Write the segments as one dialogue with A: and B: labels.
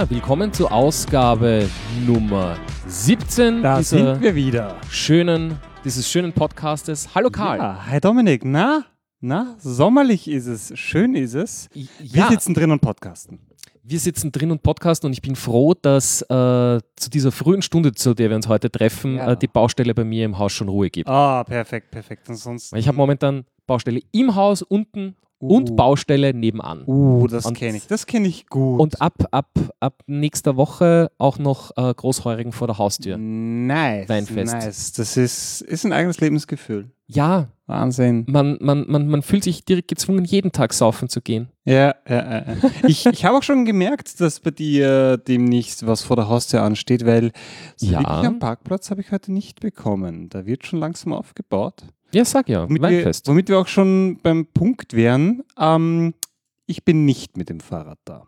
A: Ja, willkommen zur Ausgabe Nummer 17
B: Da
A: dieser
B: sind wir wieder.
A: schönen, dieses schönen Podcastes. Hallo Karl.
B: Ja, hi Dominik, na? Na, sommerlich ist es, schön ist es. Wir
A: Ja,
B: sitzen drin und podcasten.
A: wir sitzen drin und podcasten und ich bin froh, dass äh, zu dieser frühen Stunde, zu der wir uns heute treffen,
B: Ja.
A: äh, die Baustelle bei mir im Haus schon Ruhe gibt.
B: Ah, perfekt, perfekt. Und sonst.
A: Weil Ich habe momentan Baustelle im Haus unten und
B: Uh.
A: Baustelle nebenan.
B: Uh, das
A: Und-
B: kenne ich. Das kenne ich gut.
A: Und ab, ab, ab nächster Woche auch noch äh, Großheurigen vor der Haustür.
B: nice.
A: Weinfest.
B: Nice. Das ist, ist ein eigenes Lebensgefühl.
A: Ja,
B: Wahnsinn.
A: man, man, man, man fühlt sich direkt gezwungen, jeden Tag saufen zu gehen.
B: Ja, ja, ja. ja. Ich, ich habe auch schon gemerkt, dass bei dir demnächst was vor der Haustür ansteht, weil so
A: Ja.
B: wirklich am Parkplatz habe ich heute nicht bekommen. Da wird schon langsam aufgebaut.
A: Ja, sag ja,
B: Womit wir,
A: Weinfest.
B: womit wir auch schon beim Punkt wären, ähm, ich bin nicht mit dem Fahrrad da.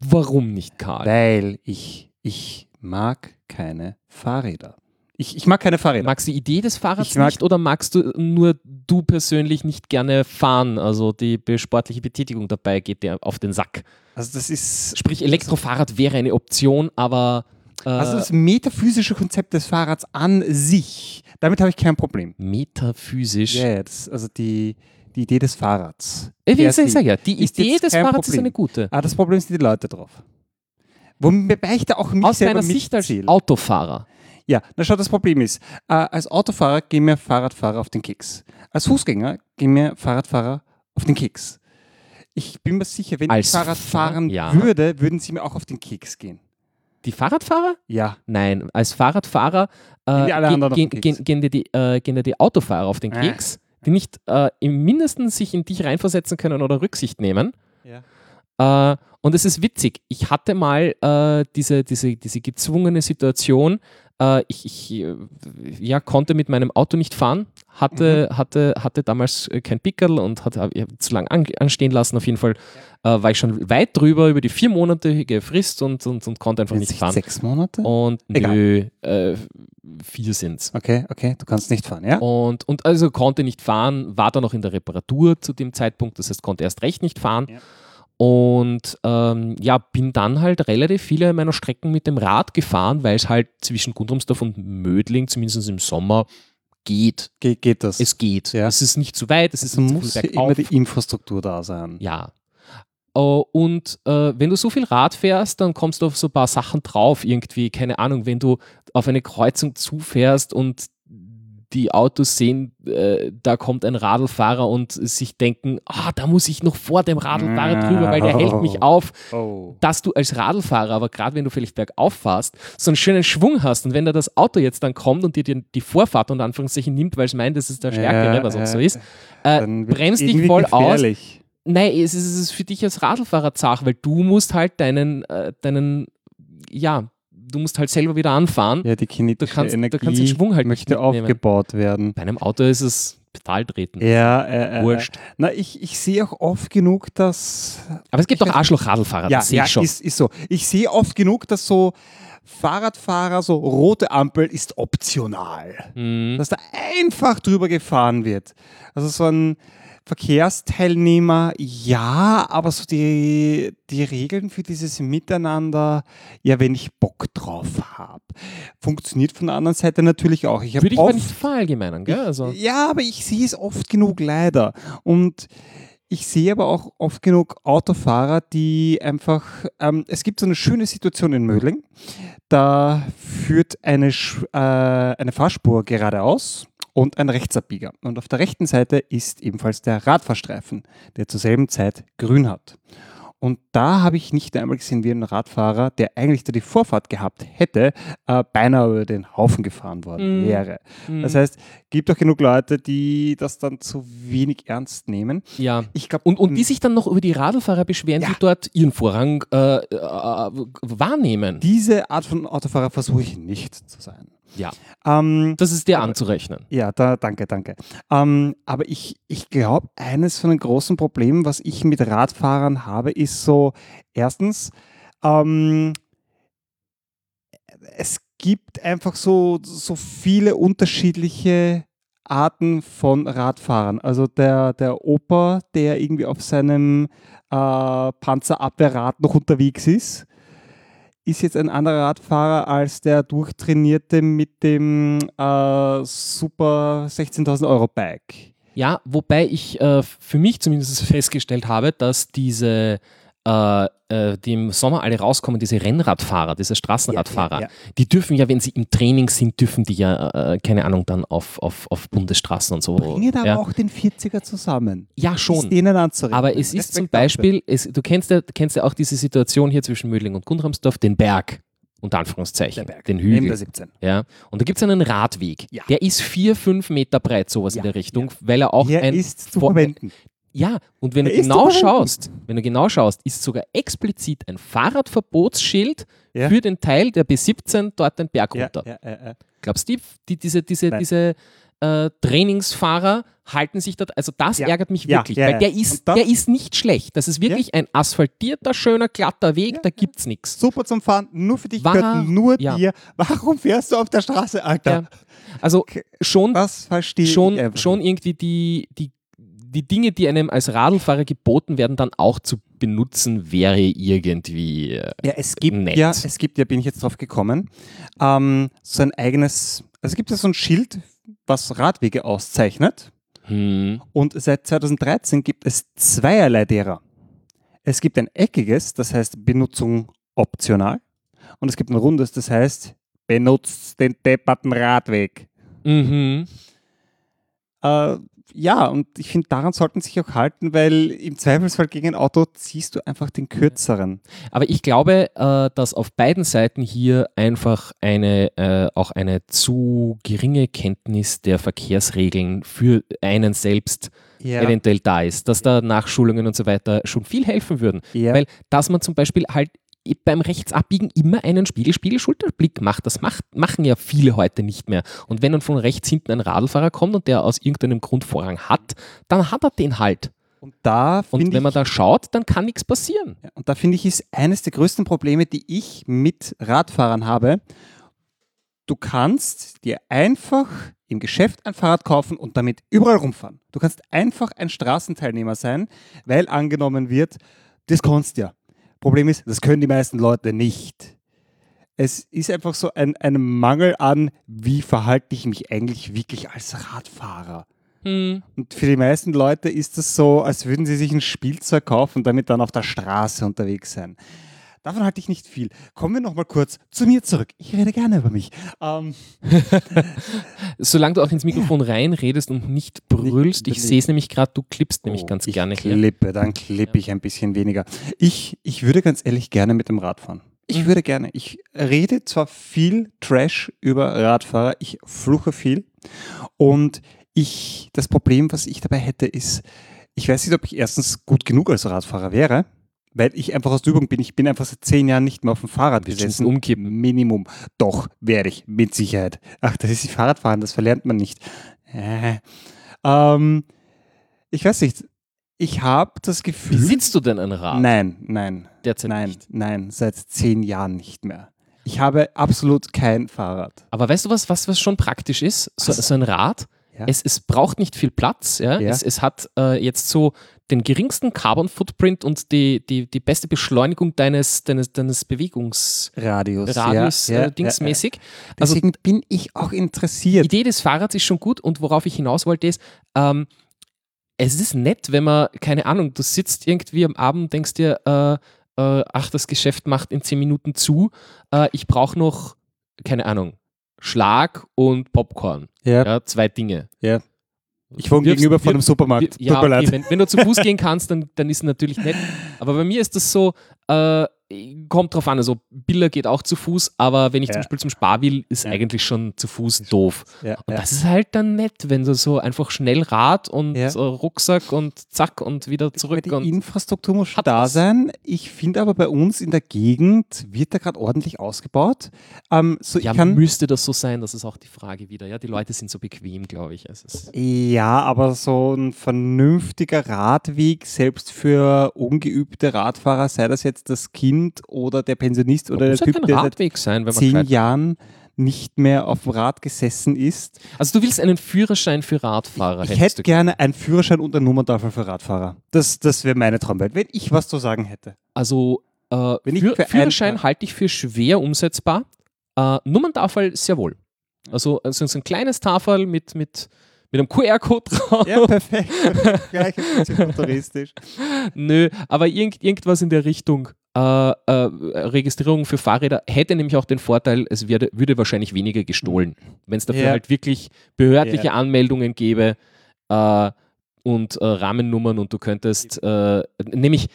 A: Warum nicht, Karl?
B: Weil ich, ich mag keine Fahrräder. Ich, ich mag keine Fahrräder.
A: Magst du die Idee des Fahrrads
B: mag-
A: nicht oder magst du nur du persönlich nicht gerne fahren? Also die sportliche Betätigung dabei geht dir auf den Sack.
B: Also das ist
A: Sprich, Elektrofahrrad wäre eine Option, aber äh,
B: also das metaphysische Konzept des Fahrrads an sich. Damit habe ich kein Problem.
A: metaphysisch.
B: Ja, das, also die, die Idee des Fahrrads.
A: Äh, wie
B: per
A: sag,
B: se.
A: sag ja, die
B: ist
A: Idee des Fahrrads ist
B: Problem.
A: eine gute.
B: Ah, das Problem sind die Leute drauf. Wobei ich da auch mich
A: Aus deiner Sicht als. Autofahrer.
B: Ja, na schau, das Problem ist, äh, als Autofahrer gehen mir Fahrradfahrer auf den Keks. Als Fußgänger gehen mir Fahrradfahrer auf den Keks. Ich bin mir sicher, wenn
A: Als
B: ich Fahrrad
A: Fahr-
B: fahren
A: ja.
B: würde, würden sie mir auch auf den Keks gehen.
A: Die Fahrradfahrer?
B: Ja.
A: Nein, als Fahrradfahrer äh, ge- gehen, gehen,
B: Keks.
A: gehen, dir die, äh, gehen dir die Autofahrer auf den
B: Ah.
A: Keks, die nicht äh, im Mindesten sich in dich reinversetzen können oder Rücksicht nehmen.
B: ja.
A: Äh, und es ist witzig. Ich hatte mal äh, diese, diese, diese gezwungene Situation. Äh, ich ich äh, ja, konnte mit meinem Auto nicht fahren, hatte, hatte, hatte damals äh, kein Pickel und hatte zu lange an, anstehen lassen. Auf jeden Fall äh, war ich schon weit drüber über die viermonatige Frist und, und, und konnte einfach
B: Jetzt
A: nicht
B: nicht
A: fahren.
B: sechs Monate?
A: Und
B: Egal.
A: nö, äh, vier sind's.
B: Okay, okay, du kannst nicht fahren, ja?
A: Und, und also konnte nicht fahren, war dann noch in der Reparatur zu dem Zeitpunkt, das heißt, konnte erst recht nicht fahren.
B: Ja.
A: Und ähm, ja, bin dann halt relativ viele meiner Strecken mit dem Rad gefahren, weil es halt zwischen Gundrumsdorf und Mödling, zumindest im Sommer, geht.
B: Ge geht das?
A: Es geht.
B: Ja.
A: Es ist nicht zu weit, es ist
B: es muss
A: zu
B: immer die Infrastruktur da sein.
A: Ja. Äh, Und äh, wenn du so viel Rad fährst, dann kommst du auf so ein paar Sachen drauf. Irgendwie, keine Ahnung, wenn du auf eine Kreuzung zufährst und die Autos sehen, äh, da kommt ein Radlfahrer und sich denken, ah, da muss ich noch vor dem Radlfahrer drüber, weil der hält mich auf.
B: Oh.
A: Dass du als Radlfahrer, aber gerade wenn du vielleicht bergauf fährst, so einen schönen Schwung hast und wenn da das Auto jetzt dann kommt und dir die, die Vorfahrt unter Anführungszeichen nimmt, weil es meint, das ist der Stärkere,
B: Ja,
A: was auch
B: ja.
A: so ist, äh, bremst dich voll aus
B: gefährlich.
A: Nein, es ist, es ist für dich als Radlfahrer zach, weil du musst halt deinen, äh, deinen, ja, du musst halt selber wieder anfahren.
B: Ja, die kinetische
A: Du kannst-
B: Energie
A: kannst den Schwung halt
B: möchte aufgebaut werden.
A: Bei einem Auto ist es Pedal treten.
B: Ja, äh, äh,
A: Wurscht.
B: Na, ich, ich sehe auch oft genug, dass.
A: Aber es gibt auch Arschloch-Radlfahrer,
B: Ja,
A: das sehe
B: ja
A: ich schon.
B: Ist, ist so. Ich sehe oft genug, dass so Fahrradfahrer, so rote Ampel ist optional.
A: Mhm.
B: Dass da einfach drüber gefahren wird. Also so ein Verkehrsteilnehmer, ja, aber so die, die Regeln für dieses Miteinander, ja, wenn ich Bock drauf habe. Funktioniert von der anderen Seite natürlich auch. Ich habe
A: Würde ich
B: oft
A: nicht verallgemeinern, gell? Also,
B: ja, aber ich sehe es oft genug leider. Und ich sehe aber auch oft genug Autofahrer, die einfach, ähm, es gibt so eine schöne Situation in Mödling. Da führt eine, Sch- äh, eine Fahrspur geradeaus und ein Rechtsabbieger. Und auf der rechten Seite ist ebenfalls der Radfahrstreifen, der zur selben Zeit grün hat. Und da habe ich nicht einmal gesehen, wie ein Radfahrer, der eigentlich da die Vorfahrt gehabt hätte, äh, beinahe über den Haufen gefahren worden
A: Mhm.
B: wäre.
A: mhm.
B: Das heißt, gibt auch genug Leute, die das dann zu wenig ernst nehmen.
A: ja.
B: Ich glaube,
A: Und, und die sich dann noch über die Radlfahrer beschweren,
B: Ja.
A: die dort ihren Vorrang äh, äh, wahrnehmen.
B: diese Art von Autofahrer versuche ich nicht zu sein.
A: Ja.
B: Ähm,
A: Das ist dir anzurechnen.
B: ja, da, danke, danke. Ähm, aber ich, ich glaube, eines von den großen Problemen, was ich mit Radfahrern habe, ist so, erstens, ähm, es gibt einfach so, so viele unterschiedliche Arten von Radfahrern. Also der, der Opa, der irgendwie auf seinem äh, Panzerabwehrrad noch unterwegs ist, ist jetzt ein anderer Radfahrer als der durchtrainierte mit dem äh, super 16.000 Euro Bike.
A: Ja, wobei ich äh, für mich zumindest festgestellt habe, dass diese äh, äh, die im Sommer alle rauskommen, diese Rennradfahrer, diese Straßenradfahrer,
B: Ja, ja, ja.
A: die dürfen ja, wenn sie im Training sind, dürfen die ja, äh, keine Ahnung, dann auf, auf, auf Bundesstraßen und so.
B: Bringen da
A: ja.
B: auch den 40er zusammen.
A: ja,
B: Ist
A: schon.
B: denen anzureden.
A: Aber es ist zum. Beispiel, es, du kennst ja, kennst ja auch diese Situation hier zwischen Mödling und Gundramsdorf, den Berg, unter Anführungszeichen,
B: Der
A: den Hügel.
B: der 17.
A: Ja. Und da gibt es einen Radweg,
B: Ja.
A: der ist vier, fünf Meter breit, sowas
B: Ja,
A: in der Richtung, weil er auch
B: Hier
A: ein
B: ist zu verwenden.
A: Ja, und wenn du
B: Er
A: genau schaust, wenn du genau schaust, ist sogar explizit ein Fahrradverbotsschild
B: Ja.
A: für den Teil der B17 dort den Berg runter.
B: ja, ja.
A: Glaubst du, die, die, diese, diese,
B: Nein.
A: diese äh, Trainingsfahrer halten sich dort, also das ärgert mich wirklich, weil der ist, der ist nicht schlecht. Das ist wirklich ein asphaltierter, schöner, glatter Weg, da gibt's nichts.
B: Super zum Fahren, nur für dich,
A: War-
B: gehört nur dir. Warum fährst du auf der Straße, Alter?
A: Also schon, schon, schon irgendwie die, die, die Dinge, die einem als Radlfahrer geboten werden, dann auch zu benutzen, wäre irgendwie. äh,
B: Ja, es gibt
A: nett.
B: ja, es gibt ja, bin ich jetzt drauf gekommen, ähm, so ein eigenes, also es gibt ja so ein Schild, was Radwege auszeichnet.
A: Hm,
B: Und seit 2013 gibt es zweierlei derer. Es gibt ein eckiges, das heißt Benutzung optional. Und es gibt ein rundes, das heißt benutzt den depperten Radweg.
A: mhm.
B: Äh, ja, und ich finde, daran sollten sich auch halten, weil im Zweifelsfall gegen ein Auto ziehst du einfach den kürzeren.
A: Aber ich glaube, äh, dass auf beiden Seiten hier einfach eine, äh, auch eine zu geringe Kenntnis der Verkehrsregeln für einen selbst
B: Ja,
A: eventuell da ist, dass da Nachschulungen und so weiter schon viel helfen würden.
B: ja.
A: Weil, dass man zum Beispiel halt beim Rechtsabbiegen immer einen Spiegel, Spiegel, Schulterblick macht. Das macht, machen ja viele heute nicht mehr. Und wenn dann von rechts hinten ein Radlfahrer kommt und der aus irgendeinem Grund Vorrang hat, dann hat er den halt.
B: und da
A: Und wenn man
B: ich,
A: da schaut, dann kann nichts passieren.
B: und da finde ich, ist eines der größten Probleme, die ich mit Radfahrern habe. Du kannst dir einfach im Geschäft ein Fahrrad kaufen und damit überall rumfahren. Du kannst einfach ein Straßenteilnehmer sein, weil angenommen wird, das kannst du ja. Problem ist, das können die meisten Leute nicht. Es ist einfach so ein, ein Mangel an, wie verhalte ich mich eigentlich wirklich als Radfahrer.
A: Hm.
B: Und für die meisten Leute ist es so, als würden sie sich ein Spielzeug kaufen und damit dann auf der Straße unterwegs sein. Davon halte ich nicht viel. Kommen wir nochmal kurz zu mir zurück. Ich rede gerne über mich. Ähm,
A: Solange du auch ins Mikrofon reinredest und nicht brüllst, ich
B: nicht-
A: sehe es nämlich gerade, du klippst nämlich
B: oh,
A: ganz
B: ich
A: gerne hier.
B: klippe, dann klippe ich ein bisschen weniger. Ich, ich würde ganz ehrlich gerne mit dem Rad fahren. Ich
A: Mhm.
B: würde gerne. Ich rede zwar viel Trash über Radfahrer, ich fluche viel und ich, das Problem, was ich dabei hätte, ist, ich weiß nicht, ob ich erstens gut genug als Radfahrer wäre, weil ich einfach aus der Übung bin. Ich bin einfach seit zehn Jahren nicht mehr auf dem Fahrrad gesessen.
A: umkippen?
B: Minimum. Doch, werde ich, mit Sicherheit. Ach, das ist die Fahrradfahren, das verlernt man nicht. Äh. Ähm, ich weiß nicht. Ich habe das Gefühl.
A: Besitzt du denn ein Rad?
B: Nein, nein,
A: Derzeit
B: nein,
A: nicht.
B: nein, seit zehn Jahren nicht mehr. Ich habe absolut kein Fahrrad.
A: Aber weißt du was, was, was schon praktisch ist? So, so ein Rad,
B: Ja.
A: es, es braucht nicht viel Platz. Ja?
B: Ja.
A: Es, es hat äh, jetzt so den geringsten Carbon Footprint und die, die, die beste Beschleunigung deines, deines, deines Bewegungsradius
B: Radius.
A: äh, dingsmäßig.
B: Also,
A: Also
B: Deswegen bin ich auch
A: die
B: interessiert.
A: Idee des Fahrrads ist schon gut und worauf ich hinaus wollte ist, ähm, es ist nett, wenn man, keine Ahnung, du sitzt irgendwie am Abend, denkst dir, äh, äh, ach, das Geschäft macht in zehn Minuten zu, äh, ich brauche noch, keine Ahnung, Schlag und Popcorn.
B: Ja,
A: Ja, zwei Dinge.
B: Ja. Ich wohne gegenüber von einem Supermarkt.
A: wir- Ja,
B: Tut mir
A: okay,
B: leid.
A: wenn, wenn du zu Fuß gehen kannst, dann, dann ist es natürlich nett. Aber bei mir ist das so, äh, kommt drauf an, also Biller geht auch zu Fuß, aber wenn ich
B: Ja.
A: zum Beispiel zum Spar will, ist
B: Ja.
A: eigentlich schon zu Fuß doof.
B: Ja,
A: Und das ist halt dann nett, wenn du so einfach schnell Rad und Rucksack und zack und wieder zurück.
B: die
A: Und
B: Infrastruktur muss schon da
A: was.
B: sein. Ich finde aber bei uns in der Gegend wird da gerade ordentlich ausgebaut. Ähm, so
A: ja, müsste das so sein? Das ist auch die Frage wieder. Ja, die Leute sind so bequem, glaube ich.
B: Ja, aber so ein vernünftiger Radweg, selbst für ungeübte Radfahrer, sei das jetzt das Kind oder der Pensionist oder der Typ, der seit
A: Radweg sein, wenn man
B: zehn Jahren nicht mehr auf dem Rad gesessen ist.
A: Also du willst einen Führerschein für Radfahrer.
B: Ich
A: hättest
B: hätte gerne einen Führerschein und eine Nummerntafel für Radfahrer. Das, das wäre meine Traumwelt, wenn ich was zu sagen hätte.
A: Also äh,
B: Wenn ich für einen
A: Führerschein halte ich für schwer umsetzbar. Äh, Nummerntafel sehr wohl. Also, also so ein kleines Tafel mit, mit, mit einem QR-Code drauf.
B: Ja, perfekt. Gleich ein bisschen futuristisch.
A: Nö, aber irgend, irgendwas in der Richtung. Äh, äh, Registrierung für Fahrräder hätte nämlich auch den Vorteil, es werde, würde wahrscheinlich weniger gestohlen. Wenn es dafür
B: Ja.
A: halt wirklich behördliche
B: Ja.
A: Anmeldungen gäbe äh, und äh, Rahmennummern und du könntest, äh, nämlich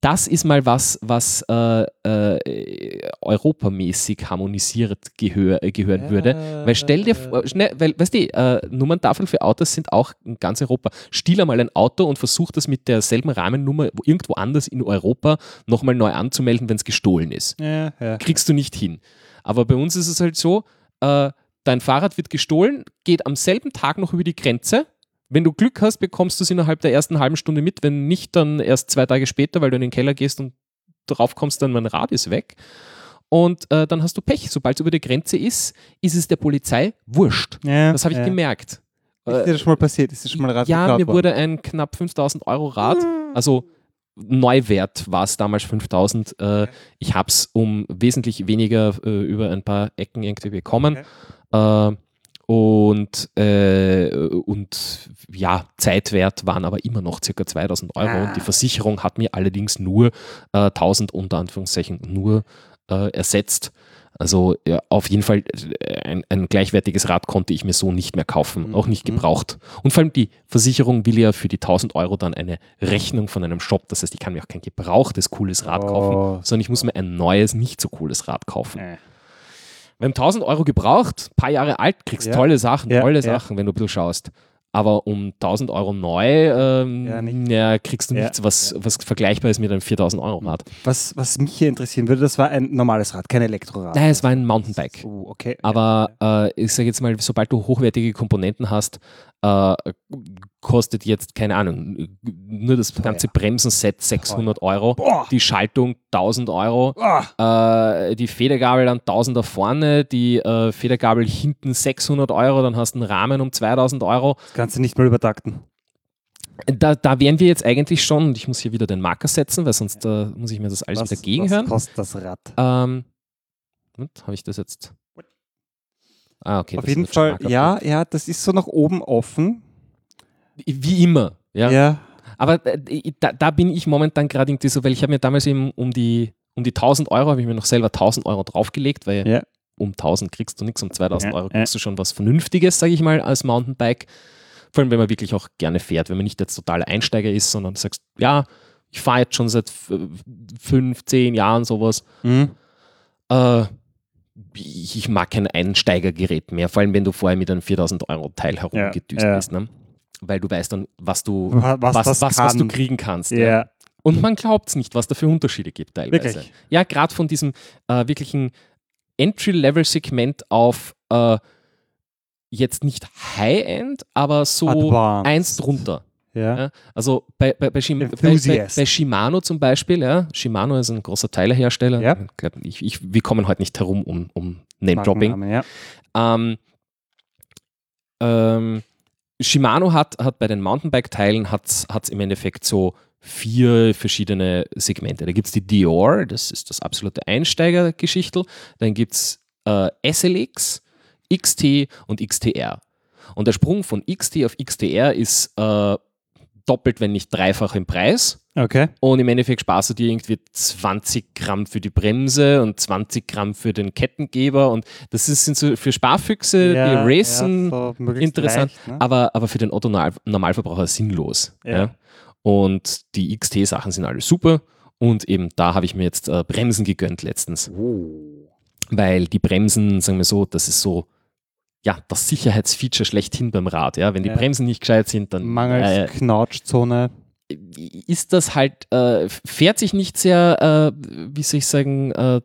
A: das ist mal was, was äh, äh, europamäßig harmonisiert gehör, äh, gehören würde. Weil stell dir vor, schnell, weil, weißt du, äh, Nummerntafeln für Autos sind auch in ganz Europa. Stiehl einmal ein Auto und versuch das mit derselben Rahmennummer wo- irgendwo anders in Europa nochmal neu anzumelden, wenn es gestohlen ist.
B: Ja, ja.
A: Kriegst du nicht hin. Aber bei uns ist es halt so, äh, dein Fahrrad wird gestohlen, geht am selben Tag noch über die Grenze. Wenn du Glück hast, bekommst du es innerhalb der ersten halben Stunde mit. Wenn nicht, dann erst zwei Tage später, weil du in den Keller gehst und drauf kommst, dann mein Rad ist weg. Und äh, dann hast du Pech. Sobald es über die Grenze ist, ist es der Polizei wurscht.
B: ja
A: Das habe ich
B: ja.
A: gemerkt.
B: Ist dir das schon mal passiert? Ist dir schon mal Rad
A: Ja, mir
B: worden?
A: wurde ein knapp 5000 Euro Rad, also Neuwert war es damals 5000. Äh, ich habe es um wesentlich weniger äh, über ein paar Ecken irgendwie bekommen. Äh, und, äh, und ja, Zeitwert waren aber immer noch circa 2000 Euro.
B: Ah.
A: Und die Versicherung hat mir allerdings nur äh, 1000 unter Anführungszeichen nur äh, ersetzt. Also ja, auf jeden Fall äh, ein, ein gleichwertiges Rad konnte ich mir so nicht mehr kaufen, auch nicht
B: Mhm.
A: gebraucht. Und vor allem die Versicherung will ja für die 1000 Euro dann eine Rechnung von einem Shop. Das heißt, ich kann mir auch kein gebrauchtes cooles Rad
B: Oh.
A: kaufen, sondern ich muss mir ein neues, nicht so cooles Rad kaufen.
B: Äh.
A: Wenn 1000 Euro gebraucht, paar Jahre alt, kriegst
B: Ja.
A: tolle Sachen,
B: Ja,
A: tolle. Sachen, wenn du ein bisschen schaust. Aber um 1000 Euro neu ähm,
B: Ja,
A: kriegst du nichts, was, was vergleichbar ist mit einem 4000 Euro Rad.
B: Was, was mich hier interessieren würde, das war ein normales Rad, kein Elektrorad.
A: Nein, es war ein Mountainbike.
B: Oh, okay.
A: Aber äh, ich sage jetzt mal, sobald du hochwertige Komponenten hast, äh, kostet jetzt, keine Ahnung, nur das
B: Teuer.
A: ganze Bremsenset 600 Euro,
B: Boah.
A: die Schaltung 1000 Euro,
B: Ah,
A: äh, die Federgabel dann 1000 da vorne, die äh, Federgabel hinten 600 Euro, dann hast du einen Rahmen um 2000 Euro.
B: das Ganze nicht mal übertakten.
A: Da, da wären wir jetzt eigentlich schon, und ich muss hier wieder den Marker setzen, weil sonst äh, muss ich mir das alles
B: was,
A: wieder gegenhören.
B: Was kostet das Rad?
A: Ähm, habe ich das jetzt? Ah, okay.
B: Auf jeden Fall, ja, ja, das ist so nach oben offen.
A: Wie immer, ja.
B: Ja.
A: Aber äh, da, da bin ich momentan gerade irgendwie so, weil ich habe mir damals eben um die, um die 1000 Euro, habe ich mir noch selber 1000 Euro draufgelegt, weil
B: Ja.
A: um 1000 kriegst du nichts, um 2000
B: Ja,
A: Euro kriegst du schon was Vernünftiges, sage ich mal, als Mountainbike. Vor allem, wenn man wirklich auch gerne fährt, wenn man nicht jetzt totaler Einsteiger ist, sondern du sagst, ja, ich fahre jetzt schon seit fünf, zehn Jahren sowas.
B: Mhm.
A: Äh, ich, ich mag kein Einsteigergerät mehr, vor allem wenn du vorher mit einem 4000 Euro Teil herumgedüst
B: ja.
A: bist, ne? weil du weißt dann, was du,
B: Was,
A: was, was, was du kriegen kannst. Ja.
B: Ja,
A: Und man glaubt es nicht, was da für Unterschiede gibt teilweise.
B: wirklich.
A: Ja, gerade von diesem äh, wirklichen Entry-Level-Segment auf äh, jetzt nicht High-End, aber so
B: Advanced.
A: eins drunter.
B: Ja.
A: Also bei, bei, bei, Shim bei, bei, Shimano zum Beispiel, ja, Shimano ist ein großer Teilehersteller.
B: Ja.
A: Ich ich, wir kommen heute nicht herum um, um Name-Dropping.
B: Ja.
A: Ähm, ähm, Shimano hat, hat bei den Mountainbike-Teilen hat's, hat's im Endeffekt so vier verschiedene Segmente. Da gibt es die Dior, das ist das absolute Einsteigergeschichtel. Dann gibt es äh, SLX, XT und XTR. Und der Sprung von XT auf XTR ist äh, doppelt, wenn nicht dreifach im Preis.
B: Okay.
A: Und im Endeffekt sparst du dir irgendwie 20 Gramm für die Bremse und 20 Gramm für den Kettengeber. Und das ist, sind so für Sparfüchse, die racen,
B: so möglichst
A: interessant,
B: leicht, ne?
A: aber, aber für den Otto-Normalverbraucher sinnlos. Ja.
B: Ja.
A: Und die XT-Sachen sind alle super. Und eben da habe ich mir jetzt äh, Bremsen gegönnt letztens.
B: Oh.
A: Weil die Bremsen, sagen wir so, das ist so, ja, das Sicherheitsfeature schlechthin beim Rad. Ja. Wenn die
B: Ja.
A: Bremsen nicht gescheit sind, dann
B: Mangels
A: äh,
B: Knautschzone.
A: ist das halt, äh, fährt sich nicht sehr, äh, wie soll ich sagen, äh,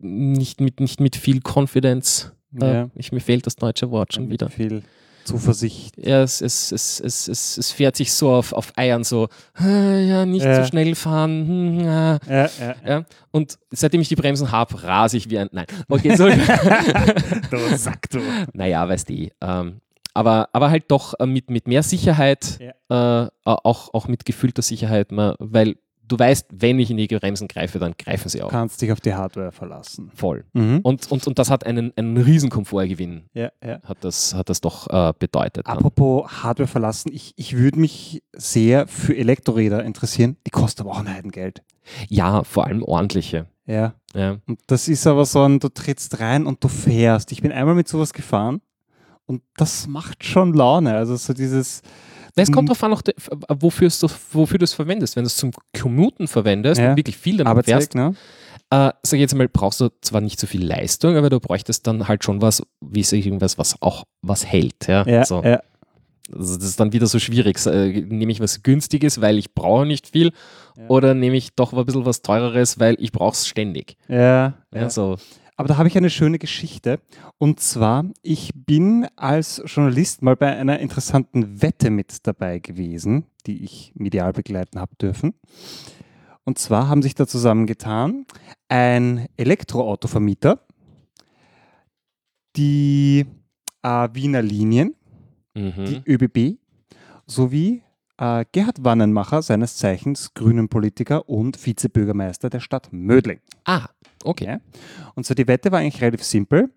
A: nicht, mit, nicht mit viel Confidence. Äh,
B: Ja.
A: ich, mir fehlt das deutsche Wort schon
B: Mit
A: wieder.
B: Viel. Zuversicht.
A: Ja, es, es, es, es, es, es fährt sich so auf, auf Eiern so, "Ah, ja, nicht
B: Ja.
A: so schnell fahren. hm, ah."
B: Ja, ja.
A: Ja, und seitdem ich die Bremsen habe, rase ich wie ein. Nein. Okay, so.
B: Du Sack, du.
A: naja, weißt du. Ähm, aber, aber halt doch äh, mit, mit mehr Sicherheit, äh, auch, auch mit gefühlter Sicherheit, weil du weißt, wenn ich in die Bremsen greife, dann greifen sie
B: Du
A: auch.
B: kannst dich auf die Hardware verlassen.
A: Voll.
B: Mhm.
A: Und, und, und das hat einen, einen riesen Komfortgewinn,
B: Ja, ja.
A: hat das, hat das doch äh, bedeutet. Dann.
B: Apropos Hardware verlassen, ich, ich würde mich sehr für Elektroräder interessieren. Die kosten aber auch ein Heidengeld.
A: Ja, vor allem ordentliche.
B: Ja.
A: Ja.
B: Und das ist aber so ein, du trittst rein und du fährst. Ich bin einmal mit sowas gefahren und das macht schon Laune. Also so dieses,
A: Es kommt
B: Mhm.
A: darauf an, wofür, du, wofür du es verwendest. Wenn du es zum Commuten verwendest
B: Ja.
A: und wirklich viel damit
B: Arbeitszeit,
A: fährst,
B: ne?
A: äh, sag ich jetzt mal, brauchst du zwar nicht so viel Leistung, aber du bräuchtest dann halt schon was, wie sag ich, irgendwas, was auch was hält. Ja,
B: Ja,
A: so.
B: ja.
A: Also das ist dann wieder so schwierig. Äh, nehme ich was Günstiges, weil ich brauche nicht viel,
B: Ja.
A: oder nehme ich doch ein bisschen was Teureres, weil ich brauche es ständig.
B: ja,
A: Ja,
B: ja.
A: so.
B: Aber da habe ich eine schöne Geschichte. Und zwar, ich bin als Journalist mal bei einer interessanten Wette mit dabei gewesen, die ich medial begleiten habe dürfen. Und zwar haben sich da zusammengetan ein Elektroautovermieter, die äh, Wiener Linien,
A: Mhm.
B: die ÖBB, sowie äh, Gerhard Wannenmacher, seines Zeichens grünen Politiker und Vizebürgermeister der Stadt Mödling.
A: Ah, okay.
B: Ja. Und so die Wette war eigentlich relativ simpel.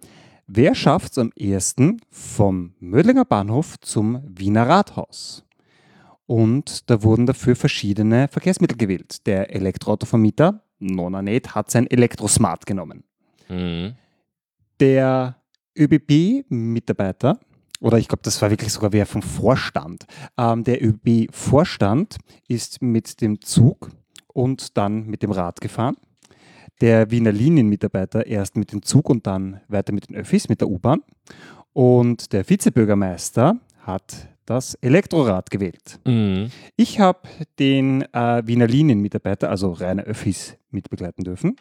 B: Wer schafft es am ehesten vom Mödlinger Bahnhof zum Wiener Rathaus? Und da wurden dafür verschiedene Verkehrsmittel gewählt. Der Elektroautovermieter Nonanet hat sein Elektrosmart genommen.
A: Mhm.
B: Der ÖBB-Mitarbeiter, oder ich glaube, das war wirklich sogar wer vom Vorstand, ähm, der ÖBB-Vorstand ist mit dem Zug und dann mit dem Rad gefahren. Der Wiener Linienmitarbeiter erst mit dem Zug und dann weiter mit den Öffis, mit der U-Bahn. Und der Vizebürgermeister hat das Elektrorad gewählt.
A: Mhm.
B: Ich habe den äh, Wiener Linienmitarbeiter, also reine Öffis, mitbegleiten dürfen.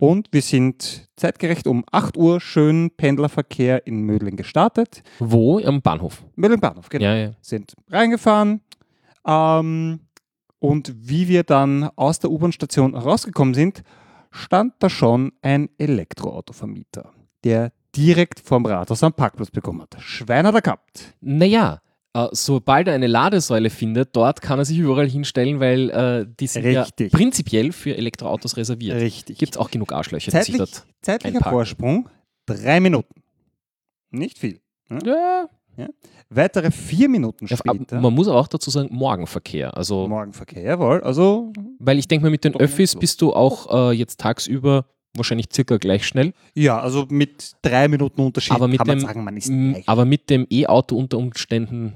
B: Und wir sind zeitgerecht um 8 Uhr schön Pendlerverkehr in Mödling gestartet.
A: Wo? Am Bahnhof.
B: Mödling Bahnhof, genau.
A: Ja, ja.
B: Sind reingefahren. Ähm, und wie wir dann aus der U-Bahn-Station rausgekommen sind, stand da schon ein Elektroautovermieter, der direkt vom Rathaus am Parkplatz bekommen hat. Schwein hat er gehabt.
A: Naja, äh, sobald er eine Ladesäule findet, dort kann er sich überall hinstellen, weil äh, die sind
B: Richtig.
A: ja prinzipiell für Elektroautos reserviert.
B: Richtig.
A: Gibt es auch genug Arschlöcher, die sich
B: Zeitlich,
A: dort.
B: zeitlicher
A: einparken.
B: Vorsprung, drei Minuten. Nicht viel.
A: Ja,
B: Weitere vier Minuten
A: ja,
B: später.
A: man muss aber auch dazu sagen, Morgenverkehr. Also,
B: Morgenverkehr, jawohl. Also,
A: weil ich denke mal, mit den Öffis bist du auch äh, jetzt tagsüber wahrscheinlich circa gleich schnell.
B: ja, also mit drei Minuten Unterschied
A: Aber mit
B: kann man
A: dem-
B: sagen, man ist gleich.
A: Aber mit dem E-Auto unter Umständen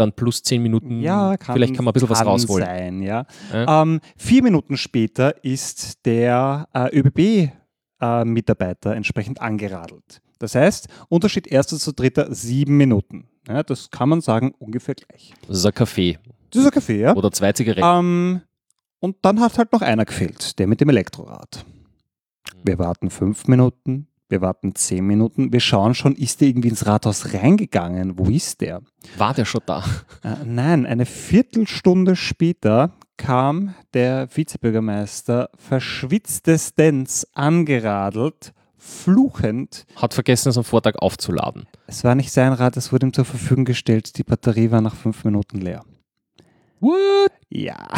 A: dann plus zehn Minuten.
B: ja, kann,
A: vielleicht kann man ein bisschen was rausholen.
B: Sein, ja.
A: Ja.
B: Ähm, vier Minuten später ist der äh, ÖBB-Mitarbeiter entsprechend angeradelt. Das heißt, Unterschied erster zu dritter sieben Minuten. Ja, das kann man sagen, ungefähr gleich.
A: Das ist ein Kaffee
B: Das ist ein Kaffee, ja?
A: oder zwei Zigaretten.
B: Ähm, und dann hat halt noch einer gefehlt, der mit dem Elektrorad. Wir warten fünf Minuten, wir warten zehn Minuten, wir schauen schon, ist der irgendwie ins Rathaus reingegangen? Wo ist der?
A: War der schon da?
B: Äh, nein, eine Viertelstunde später kam der Vizebürgermeister verschwitztestens angeradelt, fluchend.
A: Hat vergessen, es am Vortag aufzuladen.
B: Es war nicht sein Rad, es wurde ihm zur Verfügung gestellt. Die Batterie war nach fünf Minuten leer.
A: What?
B: Ja.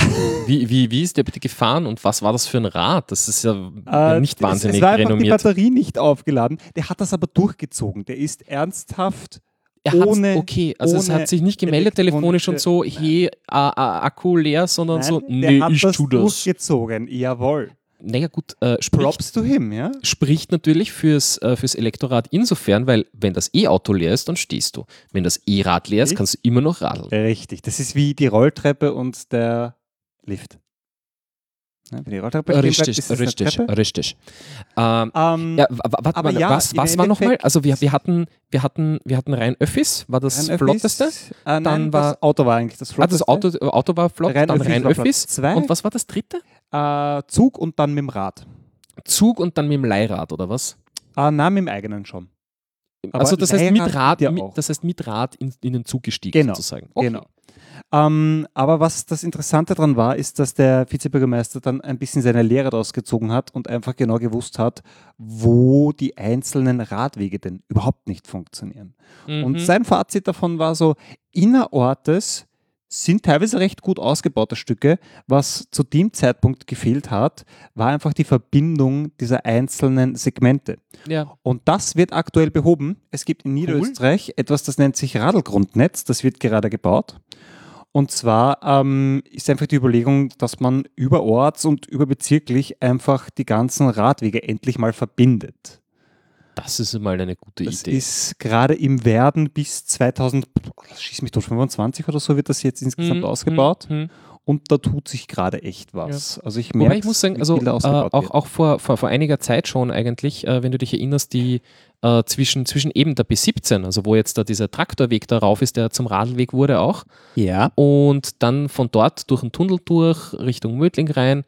A: Wie, wie, wie ist der bitte gefahren und was war das für ein Rad? Das ist ja,
B: Äh,
A: nicht
B: es-
A: wahnsinnig
B: Es war einfach die
A: renommiert.
B: Batterie nicht aufgeladen. Der hat das aber durchgezogen. Der ist ernsthaft.
A: Er
B: ohne-
A: okay, also es hat sich nicht gemeldet telefonisch und so, hey, äh, äh, Akku leer, sondern so,
B: Nein, der
A: nee, ich
B: das
A: tu das.
B: durchgezogen. Jawohl.
A: Naja gut, äh, spricht,
B: him, ja?
A: spricht natürlich fürs, äh, fürs Elektrorad insofern, weil wenn das E-Auto leer ist, dann stehst du. Wenn das E-Rad leer ist, kannst du immer noch radeln.
B: Richtig. Das ist wie die Rolltreppe und der Lift. Ne, wenn die Rolltreppe stehen bleibt,
A: Richtig,
B: ist eine
A: richtig,
B: Treppe.
A: richtig. Ähm,
B: Ähm,
A: ja, wa- wa- warte
B: aber
A: mal,
B: ja,
A: was, was war nochmal? Also wir, wir, hatten, wir, hatten, wir hatten rein Öffis, war das
B: rein
A: flotteste?
B: Öffis. Äh, nein,
A: Dann war-
B: das Auto war eigentlich das
A: Ah,
B: flotteste.
A: das Auto, Auto war flott,
B: Rein
A: dann
B: Öffis
A: rein Öffis.
B: zwei.
A: Und was war das dritte?
B: Äh, Zug und dann mit dem Rad.
A: Zug und dann mit dem Leihrad, oder was?
B: Ah, nein, mit dem eigenen schon. Aber
A: also das heißt mit Rad,
B: ja
A: mit, das heißt mit Rad in, in den Zug gestiegen
B: Genau,
A: sozusagen. Okay.
B: Genau. Ähm, aber was das Interessante daran war, ist, dass der Vizebürgermeister dann ein bisschen seine Lehre daraus gezogen hat und einfach genau gewusst hat, wo die einzelnen Radwege denn überhaupt nicht funktionieren. Und
A: Mhm.
B: sein Fazit davon war so, innerortes sind teilweise recht gut ausgebaute Stücke. Was zu dem Zeitpunkt gefehlt hat, war einfach die Verbindung dieser einzelnen Segmente.
A: ja.
B: Und das wird aktuell behoben. Es gibt in Niederösterreich etwas, das nennt sich Radlgrundnetz. Das wird gerade gebaut. Und zwar ähm, ist einfach die Überlegung, dass man überorts und überbezirklich einfach die ganzen Radwege endlich mal verbindet.
A: Das ist mal eine gute
B: Das
A: Idee.
B: ist gerade im Werden bis 2000, schieß mich durch 25 oder so wird das jetzt insgesamt
A: Mhm,
B: ausgebaut.
A: mhm, mhm.
B: Und da tut sich gerade echt was. Also ich merke,
A: ich muss sagen, also äh, auch,
B: wird.
A: auch vor, vor, vor einiger Zeit schon eigentlich, äh, wenn du dich erinnerst, die äh, zwischen, zwischen eben der B17, also wo jetzt da dieser Traktorweg darauf ist, der zum Radlweg wurde auch,
B: Ja.
A: und dann von dort durch den Tunnel durch Richtung Mödling rein,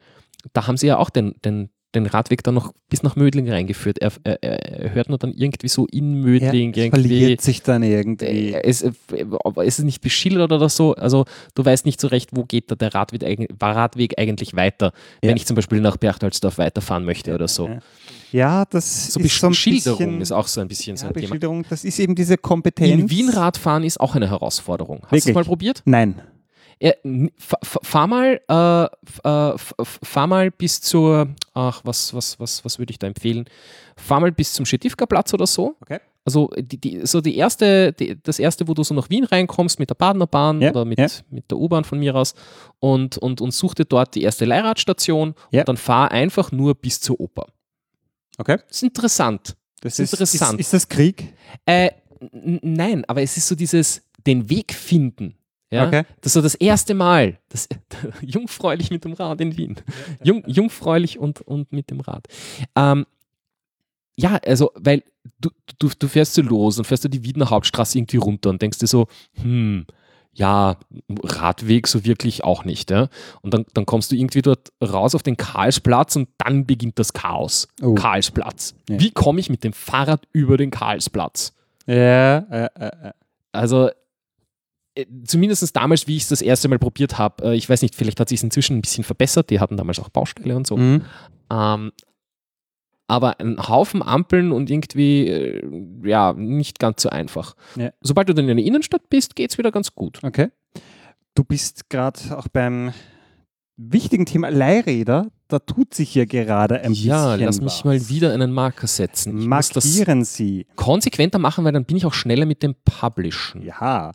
A: da haben sie ja auch den, den, den Radweg dann noch bis nach Mödling reingeführt. Er, er, er hört nur dann irgendwie so in Mödling
B: ja, verliert sich dann irgendwie.
A: Äh, Es, äh, es ist nicht beschildert oder so. Also du weißt nicht so recht, wo geht da der Radweg, Radweg eigentlich weiter,
B: Ja.
A: wenn ich zum Beispiel nach Berchtoldsdorf weiterfahren möchte oder so.
B: Ja. Das
A: So
B: ist so ein
A: Beschilderung
B: bisschen,
A: ist auch so ein bisschen so ein Thema.
B: Beschilderung, das ist eben diese Kompetenz.
A: In Wien Radfahren ist auch eine Herausforderung. Hast du es mal probiert?
B: Nein.
A: Fahr mal, äh, äh, fahr mal bis zur, ach, was, was, was, was würde ich da empfehlen? Fahr mal bis zum Schetivka-Platz oder so.
B: Okay.
A: Also die, die, so die erste, die, das erste, wo du so nach Wien reinkommst mit der Badener Bahn
B: Ja,
A: oder mit,
B: ja.
A: mit der U-Bahn von mir aus und, und, und such dir dort die erste Leihradstation
B: Ja.
A: und dann fahr einfach nur bis zur Oper.
B: Okay.
A: Das ist interessant.
B: Das
A: ist interessant.
B: Ist, ist das Krieg?
A: Äh, nein, aber es ist so dieses, den Weg finden. Ja?
B: Okay.
A: Das ist so das erste Mal. Das, jungfräulich mit dem Rad in Wien. Jung, jungfräulich und, und mit dem Rad. Ähm, ja, also, weil du, du, du fährst so los und fährst du die Wiener Hauptstraße irgendwie runter und denkst dir so, hm, ja, Radweg so wirklich auch nicht. Ja? Und dann, dann kommst du irgendwie dort raus auf den Karlsplatz und dann beginnt das Chaos.
B: Oh.
A: Karlsplatz.
B: Ja.
A: Wie komme ich mit dem Fahrrad über den Karlsplatz?
B: Ja, äh, äh, äh.
A: Also zumindest damals, wie ich es das erste Mal probiert habe, äh, ich weiß nicht, vielleicht hat sich inzwischen ein bisschen verbessert, die hatten damals auch Baustelle und so.
B: Mhm.
A: Ähm, aber ein Haufen Ampeln und irgendwie, äh, ja, nicht ganz so einfach.
B: Ja.
A: Sobald du dann in der Innenstadt bist, geht es wieder ganz gut.
B: Okay. Du bist gerade auch beim wichtigen Thema Leihräder. Da tut sich ja gerade ein
A: ja,
B: bisschen
A: lass mich
B: was.
A: mal wieder einen Marker setzen. Ich
B: Markieren Sie.
A: konsequenter machen, weil dann bin ich auch schneller mit dem Publishen.
B: Ja,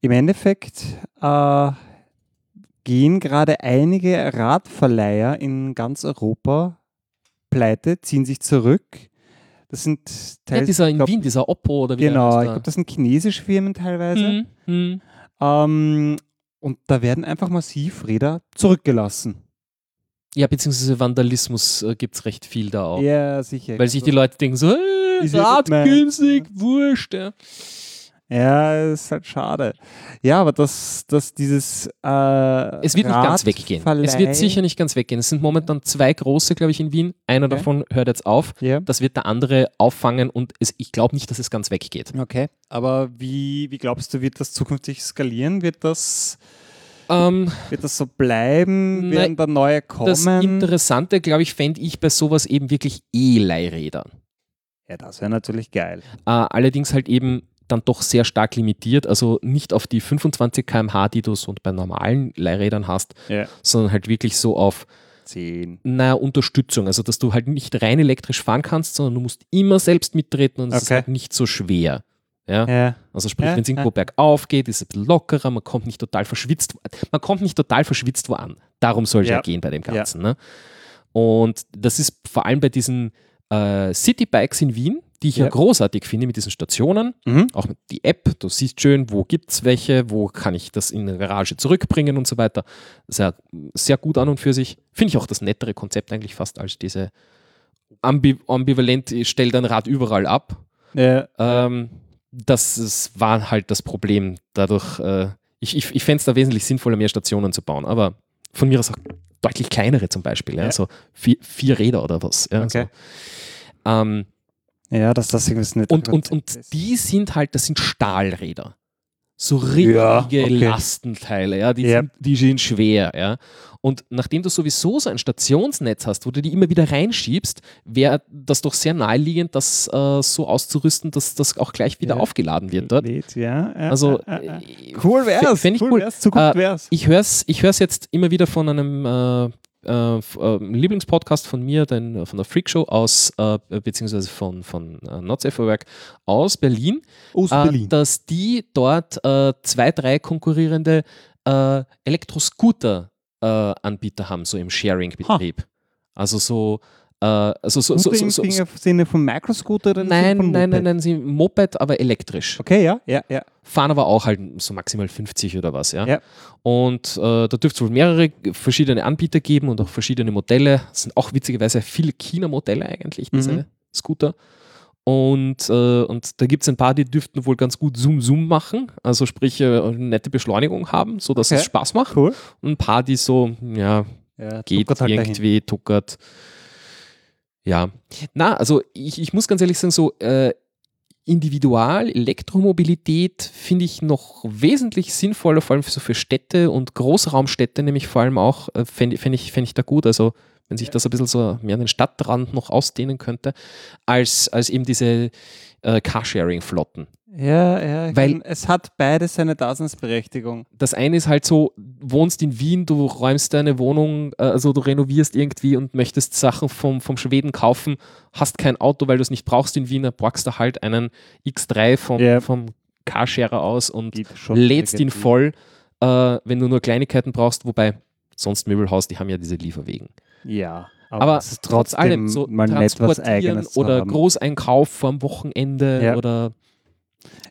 B: im Endeffekt äh, gehen gerade einige Radverleiher in ganz Europa pleite, ziehen sich zurück. Das sind
A: Ja,
B: teils,
A: dieser in
B: glaub,
A: Wien, dieser Oppo oder wie
B: Genau, ich glaube, das sind chinesische Firmen teilweise.
A: Hm, hm.
B: Ähm, und da werden einfach massiv Räder zurückgelassen.
A: Ja, beziehungsweise Vandalismus äh, gibt es recht viel da auch.
B: Ja, sicher.
A: Weil sich die Leute denken so, äh,
B: ja
A: Rad günstig, wurscht. Ja.
B: Ja, ist halt schade. Ja, aber dass dass dieses äh,
A: Es wird nicht ganz weggehen. Es
B: Radverleih-
A: wird sicher nicht ganz weggehen. Es sind momentan zwei große, glaube ich, in Wien. Einer
B: Okay.
A: davon hört jetzt auf.
B: Ja.
A: Das wird der andere auffangen und es, ich glaube nicht, dass es ganz weggeht.
B: Okay, aber wie, wie glaubst du, wird das zukünftig skalieren? Wird das,
A: Ähm,
B: wird das so bleiben?
A: Nein,
B: Werden da neue kommen?
A: das Interessante, glaube ich, fände ich bei sowas eben wirklich E-Leihräder.
B: ja, das wäre natürlich geil.
A: Äh, allerdings halt eben dann doch sehr stark limitiert, also nicht auf die 25 km/h, die du so bei normalen Leihrädern hast,
B: Ja.
A: sondern halt wirklich so auf
B: Zehn.
A: naja, Unterstützung. Also, dass du halt nicht rein elektrisch fahren kannst, sondern du musst immer selbst mittreten und es ist
B: Okay.
A: halt nicht so schwer. Ja?
B: Ja.
A: Also sprich,
B: Ja,
A: wenn es irgendwo
B: ja.
A: bergauf geht, ist es lockerer, man kommt nicht total verschwitzt, man kommt nicht total verschwitzt wo an. Darum soll es ja. Gehen bei dem. Ganzen. Ne? Und das ist vor allem bei diesen äh, Citybikes in Wien, die ich ja.
B: Ja.
A: großartig finde mit diesen Stationen,
B: Mhm.
A: auch mit die App, du siehst schön, wo gibt es welche, wo kann ich das in eine Garage zurückbringen und so weiter. Sehr, sehr gut an und für sich. Finde ich auch das nettere Konzept eigentlich fast als diese ambi ambivalent, ich stell dein Rad überall ab.
B: Ja.
A: Ähm, das ist, war halt das Problem. Dadurch, äh, ich, ich, ich fände es da wesentlich sinnvoller, mehr Stationen zu bauen, aber von mir aus auch deutlich kleinere zum Beispiel, ja,
B: Ja.
A: so vier, vier Räder oder was. Ja,
B: Okay.
A: so. ähm,
B: Ja, dass das irgendwie nicht.
A: Und, und, und die sind halt, das sind Stahlräder. So richtige
B: Ja, okay.
A: Lastenteile, ja, die,
B: Ja.
A: Sind, die sind schwer, ja. Und nachdem du sowieso so ein Stationsnetz hast, wo du die immer wieder reinschiebst, wäre das doch sehr naheliegend, das äh, so auszurüsten, dass das auch gleich wieder
B: Ja.
A: aufgeladen wird dort.
B: Lädt, ja, ja,
A: Also äh,
B: cool wär's.
A: Fände ich
B: cool,
A: cool.
B: wär's. Zukunft
A: Äh,
B: wär's.
A: Ich höre es ich hör's jetzt immer wieder von einem äh, äh, f- äh, Lieblingspodcast von mir, den, äh, von der Freak Show aus, äh, beziehungsweise von, von äh, Not Safe for Work aus Berlin,
B: Aus
A: äh, dass die dort äh, zwei, drei konkurrierende Elektroscooter-Anbieter haben, so im Sharing-Betrieb. Also so, also so, so, so,
B: im
A: so, so
B: Sinne- von Microscooter oder im
A: Nein,
B: von
A: nein, nein, nein, sie Moped, aber elektrisch.
B: Okay, ja, ja, ja.
A: Fahren aber auch halt so maximal 50 oder was, ja.
B: Ja.
A: Und äh, da dürfte es wohl mehrere verschiedene Anbieter geben und auch verschiedene Modelle. Das sind auch witzigerweise viele China-Modelle eigentlich, diese
B: Mhm.
A: Scooter. Und, äh, und da gibt es ein paar, die dürften wohl ganz gut Zoom-Zoom machen, also sprich äh, eine nette Beschleunigung haben, sodass
B: Okay.
A: es Spaß macht.
B: Cool.
A: Und ein paar, die so, ja,
B: Ja,
A: geht
B: halt dahin.
A: irgendwie, tuckert. Ja. Na, also ich, ich muss ganz ehrlich sagen, so äh, Individual, Elektromobilität finde ich noch wesentlich sinnvoller, vor allem so für Städte und Großraumstädte, nämlich vor allem auch, äh, fände fänd ich, fänd ich da gut, also wenn sich das ein bisschen so mehr an den Stadtrand noch ausdehnen könnte, als, als eben diese äh, Carsharing-Flotten.
B: Ja, ja,
A: Weil-
B: es hat beides seine Daseinsberechtigung.
A: das eine ist halt so, wohnst in Wien, du räumst deine Wohnung, äh, also du renovierst irgendwie und möchtest Sachen vom, vom Schweden kaufen, hast kein Auto, weil du es nicht brauchst in Wien, dann borgst du halt einen X3 vom,
B: Ja.
A: vom Carsharer aus und lädst ihn voll, äh, wenn du nur Kleinigkeiten brauchst, wobei sonst Möbelhaus, die haben ja diese Lieferwegen.
B: Ja,
A: Aber
B: es ist
A: trotz allem so
B: mal
A: transportieren
B: Eigenes
A: oder. Großeinkauf vorm Wochenende
B: Ja.
A: oder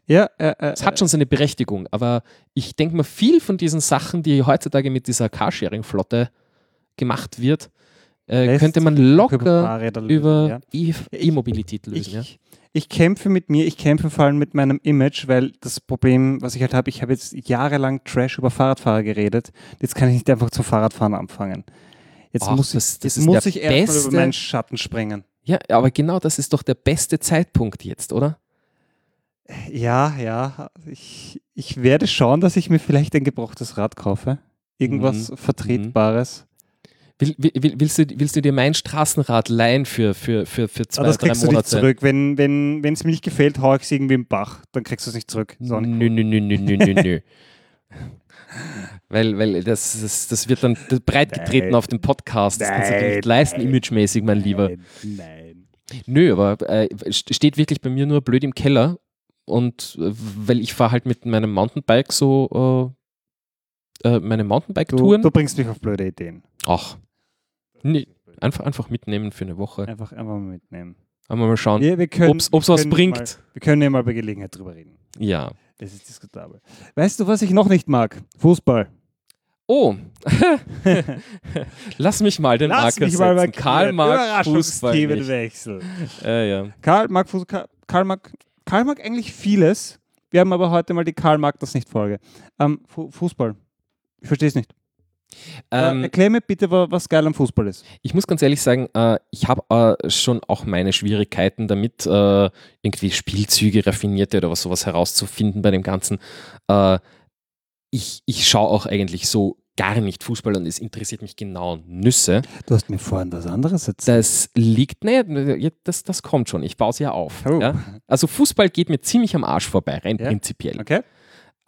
B: Ja, äh, äh,
A: Es hat schon seine Berechtigung, aber ich denke mal, viel von diesen Sachen, die heutzutage mit dieser Carsharing-Flotte gemacht wird, äh, könnte man locker
B: Fahrräder lösen,
A: über
B: ja.
A: E-
B: Ich-
A: E-Mobilität lösen.
B: Ich kämpfe mit mir, ich kämpfe vor allem mit meinem Image, weil das Problem, was ich halt habe, ich habe jetzt jahrelang Trash über Fahrradfahrer geredet. Jetzt kann ich nicht einfach zum Fahrradfahren anfangen. Jetzt
A: Ach,
B: muss
A: das-
B: ich,
A: das
B: jetzt muss ich erstmal über meinen Schatten springen.
A: ja, aber genau das ist doch der beste Zeitpunkt jetzt, oder?
B: Ja, ja. Ich, ich werde schauen, dass ich mir vielleicht ein gebrauchtes Rad kaufe. Irgendwas
A: Mhm.
B: Vertretbares.
A: Will, will, willst, du, willst du dir mein Straßenrad leihen für, für, für, für zwei,
B: Aber das
A: drei
B: kriegst du nicht zurück. Wenn wenn wenn, es mir nicht gefällt, hau ich es irgendwie im Bach. Dann kriegst du es nicht zurück.
A: Nö, nö, nö, nö, nö, nö. Weil, weil das, das, das wird dann breit getreten
B: Nein.
A: auf dem Podcast. Das kannst du dir nicht leisten,
B: nein.
A: imagemäßig, mein Lieber.
B: Nein.
A: Nö, aber äh, st- steht wirklich bei mir nur blöd im Keller. Und äh, weil ich fahre halt mit meinem Mountainbike so äh, äh, meine
B: Du,
A: Mountainbike-Touren.
B: du bringst mich auf blöde Ideen.
A: Ach, nee, einfach, einfach mitnehmen für eine Woche.
B: Einfach, einfach mal mitnehmen.
A: Einmal mal schauen,
B: können,
A: ob es was bringt.
B: Mal, wir können ja mal bei Gelegenheit drüber reden.
A: Ja.
B: Das ist diskutabel. Weißt du, was ich noch nicht mag? Fußball.
A: Oh, lass mich mal den
B: Lass
A: Marker
B: mich mal
A: setzen. Karl mag Fußball.
B: Überraschungsthemenwechsel.
A: Äh, ja.
B: Karl mag, Fuß, Karl, mag, Karl mag eigentlich vieles. Wir haben aber heute mal die Karl mag das nicht Folge. Ähm, Fu Fußball. Ich verstehe es nicht. Äh,
A: Ähm,
B: erklär mir bitte, wa- was geil am Fußball ist.
A: Ich muss ganz ehrlich sagen, äh, ich habe äh, schon auch meine Schwierigkeiten damit, äh, irgendwie Spielzüge, raffinierte oder was sowas herauszufinden bei dem Ganzen. Ich ich schaue auch eigentlich so gar nicht Fußball und es interessiert mich genau Nüsse.
B: Du hast mir vorhin was anderes erzählt.
A: Das liegt, ne, das, das kommt schon. Ich baue es ja auf.
B: Oh.
A: Ja? Also Fußball geht mir ziemlich am Arsch vorbei, rein
B: Ja.
A: prinzipiell.
B: Okay.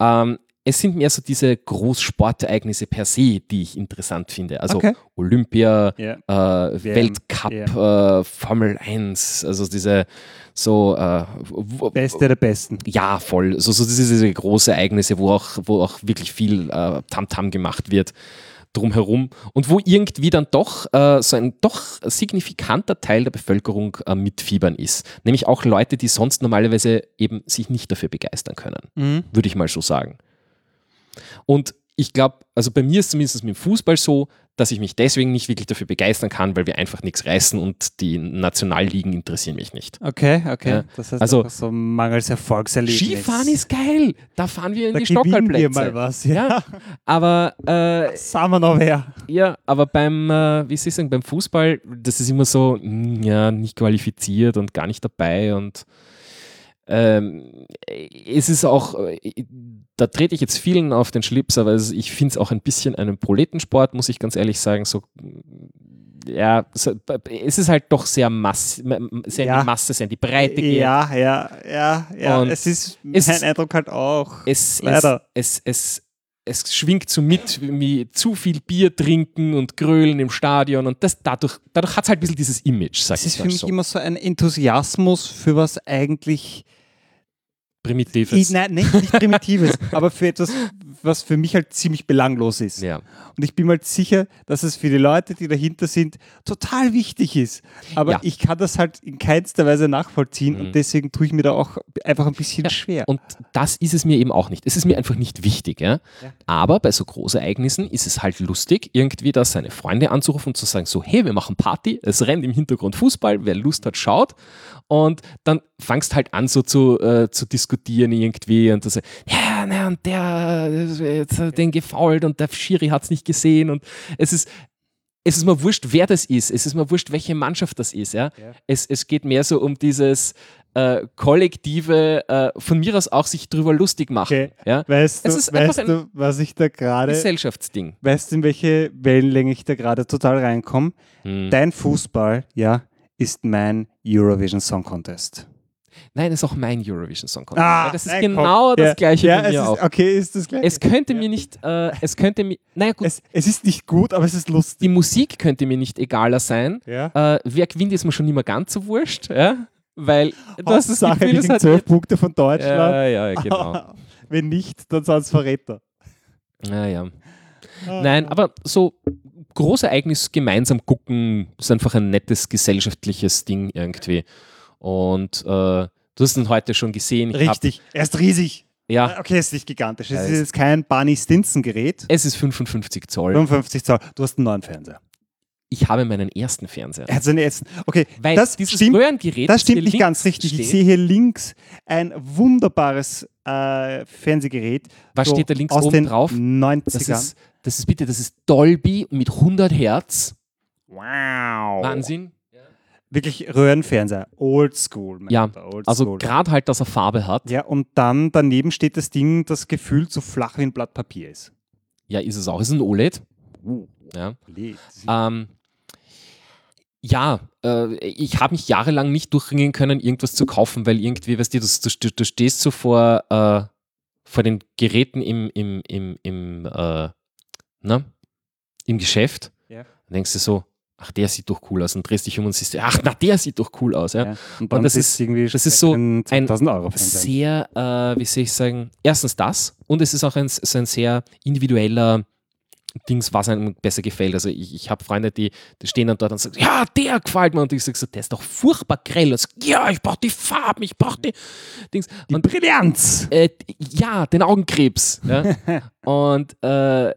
A: Ähm, es sind mehr so diese Großsportereignisse per se, die ich interessant finde. Also
B: Okay.
A: Olympia,
B: Ja.
A: äh, Weltcup, äh, Formel 1, also diese so äh,
B: Beste der Besten.
A: ja, voll. So, so diese, diese große Ereignisse, wo auch, wo auch wirklich viel äh, Tamtam gemacht wird drumherum und wo irgendwie dann doch äh, so ein doch signifikanter Teil der Bevölkerung äh, mitfiebern ist. Nämlich auch Leute, die sonst normalerweise eben sich nicht dafür begeistern können
B: Mhm.
A: würde ich mal so sagen. Und ich glaube, also bei mir ist zumindest mit dem Fußball so, dass ich mich deswegen nicht wirklich dafür begeistern kann, weil wir einfach nichts reißen und die Nationalligen interessieren mich nicht.
B: Okay, okay.
A: Ja.
B: Das heißt
A: Also-
B: so mangels Erfolgserlebnis.
A: Skifahren ist geil, da fahren wir in
B: da
A: die
B: gewinnen wir
A: Stockerplätze.
B: mal was. Ja.
A: Ja, aber äh,
B: Sagen wir noch wer.
A: Ja, aber beim, äh, wie soll ich sagen, beim Fußball, das ist immer so, mh, ja, nicht qualifiziert und gar nicht dabei und ähm, es ist auch, äh, da trete ich jetzt vielen auf den Schlips, aber es, ich finde es auch ein bisschen einen Proletensport, muss ich ganz ehrlich sagen. So, ja, es ist halt doch sehr, mass, sehr in
B: Ja.
A: die Masse, sehr in die Breite.
B: Ja, ja, ja, ja.
A: Und
B: es ist
A: es
B: mein Eindruck halt auch.
A: es,
B: Leider.
A: Es, es, es, es schwingt so mit, wie zu viel Bier trinken und grölen im Stadion und das dadurch, dadurch hat es halt ein bisschen dieses Image, sag
B: Es
A: ich
B: ist für
A: mal
B: mich
A: so.
B: immer so ein Enthusiasmus für was eigentlich
A: Primitives.
B: Ich, nein, nicht, nicht Primitives, aber für etwas, was für mich halt ziemlich belanglos ist.
A: ja.
B: Und ich bin mir halt sicher, dass es für die Leute, die dahinter sind, total wichtig ist. Aber
A: Ja.
B: ich kann das halt in keinster Weise nachvollziehen
A: Mhm.
B: und deswegen tue ich mir da auch einfach ein bisschen
A: Ja,
B: schwer.
A: Und das ist es mir eben auch nicht. Es ist mir einfach nicht wichtig. Ja. Aber bei so Großereignissen ist es halt lustig, irgendwie da seine Freunde anzurufen und zu sagen, so, hey, wir machen Party, es rennt im Hintergrund Fußball, wer Lust hat, schaut. Und dann fangst halt an, so zu, äh, zu diskutieren irgendwie und das, ja, na, und der, hat den gefault und der Schiri hat es nicht gesehen und es ist, es ist mir wurscht, wer das ist. Es ist mir wurscht, welche Mannschaft das ist. Ja?
B: Ja.
A: Es, es geht mehr so um dieses äh, kollektive, äh, von mir aus auch sich drüber lustig machen.
B: Okay.
A: Ja?
B: Weißt
A: Es
B: du, weißt du was ich da gerade,
A: Gesellschaftsding.
B: weißt du, in welche Wellenlänge ich da gerade total reinkomme?
A: Hm.
B: Dein Fußball, ja, ist mein Eurovision Song Contest.
A: Nein, das ist auch mein Eurovision Song Contest. Weil das ist
B: nein,
A: genau
B: komm.
A: das
B: ja,
A: gleiche
B: ja,
A: bei
B: es
A: mir
B: ist,
A: auch.
B: Okay, ist das gleiche.
A: Es könnte mir nicht, äh, es könnte mir, naja gut,
B: es, es ist nicht gut, aber es ist lustig.
A: die Musik könnte mir nicht egaler sein.
B: Ja.
A: Äh, wer gewinnt, ist mir schon nicht mehr ganz so wurscht, ja? weil du hast das Gefühl, es hat...
B: zwölf Punkte von Deutschland.
A: Ja, ja, genau.
B: Wenn nicht, dann sind es Verräter.
A: Ja, ja. Nein, aber so Großereignis gemeinsam gucken ist einfach ein nettes gesellschaftliches Ding irgendwie. Und äh, du hast ihn heute schon gesehen. Ich
B: Richtig, er ist riesig.
A: ja,
B: Okay, es ist nicht gigantisch. Es ist jetzt kein Barney Stinson-Gerät.
A: es ist 55 Zoll.
B: 55 Zoll. Du hast einen neuen Fernseher.
A: Ich habe meinen ersten Fernseher.
B: Er hat seine ersten. Okay,
A: Weil
B: das stimmt.
A: Röhrengerät,
B: Das stimmt nicht ganz richtig.
A: Steht,
B: Ich sehe hier links ein wunderbares äh, Fernsehgerät.
A: was
B: so
A: steht da links
B: aus
A: oben
B: den
A: drauf?
B: 90ern.
A: Das ist, das ist bitte, das ist Dolby mit 100 Hertz.
B: wow.
A: Wahnsinn.
B: Wirklich Röhrenfernseher. Old School. mein
A: Ja,
B: old
A: Also gerade halt, dass er Farbe hat.
B: Ja, und dann daneben steht das Ding, das gefühlt so flach wie ein Blatt Papier ist.
A: Ja, ist es auch. Ist ein OLED.
B: Uh,
A: Ja.
B: lädt.
A: Ähm, ja, äh, ich habe mich jahrelang nicht durchringen können, irgendwas zu kaufen, weil irgendwie, weißt du, du, du, stehst so vor, äh, vor den Geräten im, im, im, im, äh, na, im Geschäft
B: Ja.
A: und denkst du so, ach, der sieht doch cool aus und drehst dich um und siehst, ach, na, der sieht doch cool aus. Ja.
B: Ja. Und,
A: Und das ist-
B: irgendwie
A: das ist so
B: ein
A: ein
B: 1000 Euro Fernseher.
A: Sehr, äh, wie soll ich sagen, erstens das und es ist auch ein, so ein sehr individueller Dings, was einem besser gefällt. Also ich, ich habe Freunde, die, die stehen dann dort und sagen, ja, der gefällt mir. Und ich sage so, der ist doch furchtbar grell. Und sag, ja, ich brauche die Farben, ich brauche die Dings.
B: Die
A: Und
B: Brillanz!
A: äh, ja, den Augenkrebs. Ja? und äh,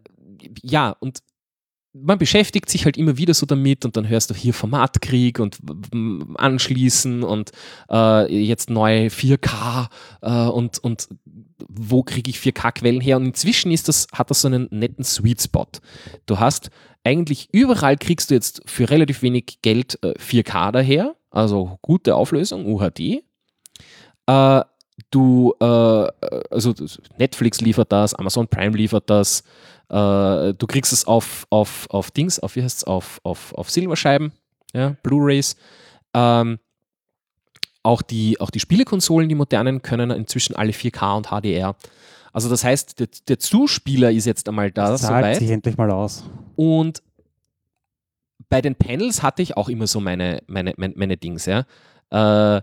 A: ja, und man beschäftigt sich halt immer wieder so damit und dann hörst du hier Formatkrieg und anschließen und äh, jetzt neue 4K äh, und, und wo kriege ich 4K-Quellen her? Und inzwischen ist das, hat das so einen netten Sweet Spot. Du hast eigentlich überall kriegst du jetzt für relativ wenig Geld äh, 4K daher, also gute Auflösung, UHD. Äh, du, äh, also Netflix liefert das, Amazon Prime liefert das, äh, du kriegst es auf, auf, auf Dings, auf wie heißt's, auf, auf, auf Silberscheiben, ja, Blu-Rays. Ähm, auch die, auch die Spielekonsolen, die modernen, können inzwischen alle 4K und HDR. Also das heißt, der, der Zuspieler ist jetzt einmal da,
B: Das zahlt
A: soweit.
B: sich endlich mal aus.
A: Und bei den Panels hatte ich auch immer so meine, meine, meine, meine Dings, ja. Äh,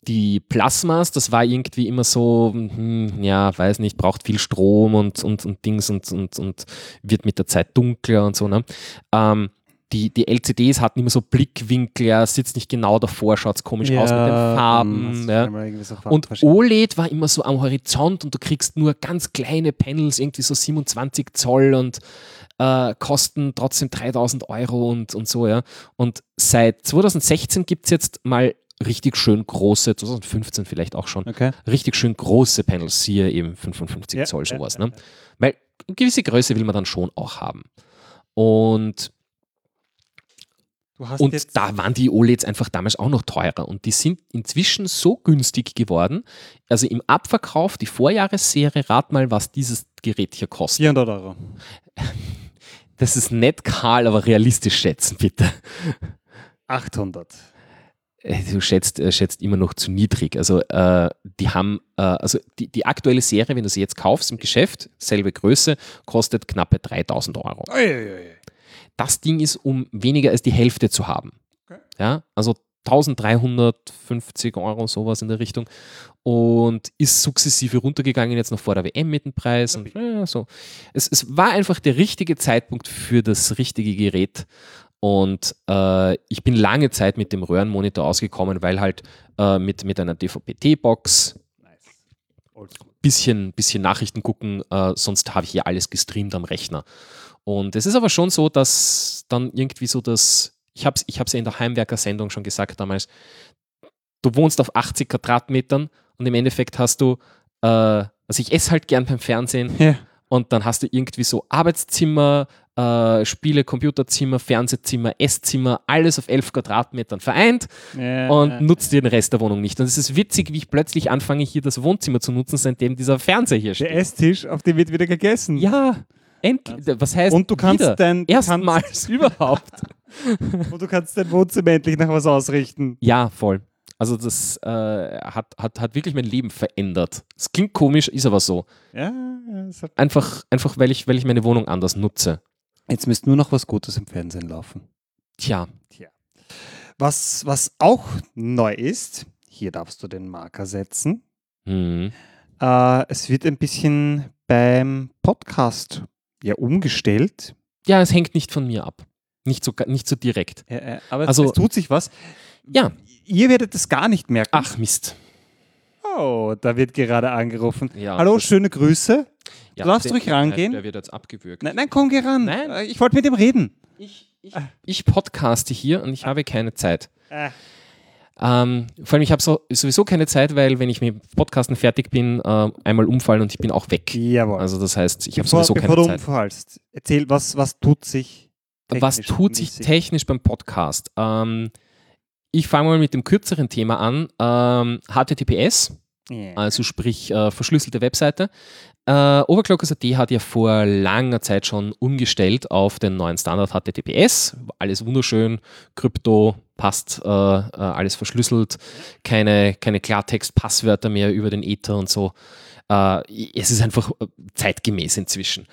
A: die Plasmas, das war irgendwie immer so, hm, ja, weiß nicht, braucht viel Strom und, und, und Dings und, und, und wird mit der Zeit dunkler und so. Ne? Ähm, die, die LCDs hatten immer so Blickwinkel, ja, sitzt nicht genau davor, schaut komisch aus mit den Farben. Ja. Und OLED war immer so am Horizont und du kriegst nur ganz kleine Panels, irgendwie so 27 Zoll und äh, kosten trotzdem 3000 Euro und, und so, ja. Und seit 2016 gibt es jetzt mal richtig schön große, 2015 vielleicht auch schon,
B: okay.
A: richtig schön große Panels, hier eben 55
B: Ja,
A: Zoll sowas.
B: ja,
A: ne? Weil eine gewisse Größe will man dann schon auch haben. Und, und da waren die OLEDs einfach damals auch noch teurer. Und die sind inzwischen so günstig geworden. Also im Abverkauf, die Vorjahresserie, rat mal, was dieses Gerät hier kostet.
B: 400 Euro.
A: Das ist nett kahl, aber realistisch schätzen, bitte.
B: 800.
A: Äh, Du schätzt, äh, schätzt immer noch zu niedrig. Also äh, die haben, äh, also die, die aktuelle Serie, wenn du sie jetzt kaufst im Geschäft, selbe Größe, kostet knappe 3000 Euro.
B: Uiuiui.
A: Das Ding ist um weniger als die Hälfte zu haben.
B: Okay.
A: Ja, also 1350 Euro, sowas in der Richtung. Und ist sukzessive runtergegangen, jetzt noch vor der WM mit dem Preis. Und, ja, so. es, es war einfach der richtige Zeitpunkt für das richtige Gerät. Und äh, ich bin lange Zeit mit dem Röhrenmonitor ausgekommen, weil halt äh, mit, mit einer DVB-T-Box bisschen, bisschen Nachrichten gucken, äh, sonst habe ich hier alles gestreamt am Rechner. Und es ist aber schon so, dass dann irgendwie so das, ich habe es ich hab's ja in der Heimwerker-Sendung schon gesagt damals, du wohnst auf 80 Quadratmetern und im Endeffekt hast du, äh, also ich esse halt gern beim Fernsehen
B: Ja.
A: und dann hast du irgendwie so Arbeitszimmer, äh, Spiele, Computerzimmer, Fernsehzimmer, Esszimmer, alles auf 11 Quadratmetern vereint
B: Ja,
A: und
B: ja.
A: nutzt dir den Rest der Wohnung nicht. Und es ist witzig, wie ich plötzlich anfange, hier das Wohnzimmer zu nutzen, seitdem dieser Fernseher hier
B: Der
A: steht.
B: Esstisch, auf dem wird wieder gegessen.
A: Ja, endlich. Was heißt
B: Und du kannst
A: wieder?
B: dein
A: Erstmals überhaupt.
B: Kannst, und du kannst dein Wohnzimmer endlich nach was ausrichten.
A: Ja, voll. Also das äh, hat, hat, hat wirklich mein Leben verändert. Es klingt komisch, ist aber so.
B: Ja, ja,
A: Einfach, einfach weil, ich, weil ich meine Wohnung anders nutze.
B: Jetzt müsste nur noch was Gutes im Fernsehen laufen.
A: Tja,
B: Was, was auch neu ist, hier darfst du den Marker setzen.
A: hm.
B: Äh, es wird ein bisschen beim Podcast ja umgestellt.
A: ja, es hängt nicht von mir ab. Nicht so, nicht so direkt.
B: Äh, äh, aber
A: Also-
B: es, es tut sich was.
A: Ja.
B: Ihr werdet es gar nicht merken.
A: Ach Mist.
B: Oh, da wird gerade angerufen.
A: Ja,
B: Hallo, schöne Grüße.
A: Ja,
B: du darfst ruhig rangehen.
A: Der wird jetzt abgewürgt.
B: Nein, nein, komm, geh ran.
A: Nein.
B: Äh, Ich wollte mit ihm reden.
A: Ich, ich, ich podcaste hier und ich habe keine Zeit.
B: Äh,
A: Ähm, vor allem, ich habe so, sowieso keine Zeit, weil wenn ich mit Podcasten fertig bin, äh, einmal umfallen und ich bin auch weg.
B: jawohl.
A: Also das heißt, ich habe
B: bevor
A: sowieso
B: bevor
A: keine
B: du
A: Zeit.
B: umfallst, erzähl, was, was tut sich
A: Was
B: technisch
A: tut sich technisch beim Podcast? Ähm, ich fange mal mit dem kürzeren Thema an. Ähm, HTTPS, Also sprich äh, verschlüsselte Webseite. Äh, Overclockers.at hat ja vor langer Zeit schon umgestellt auf den neuen Standard HTTPS. Alles wunderschön, Krypto passt, äh, äh, alles verschlüsselt, keine, keine Klartext-Passwörter mehr über den Ether und so. Äh, es ist einfach äh, zeitgemäß inzwischen.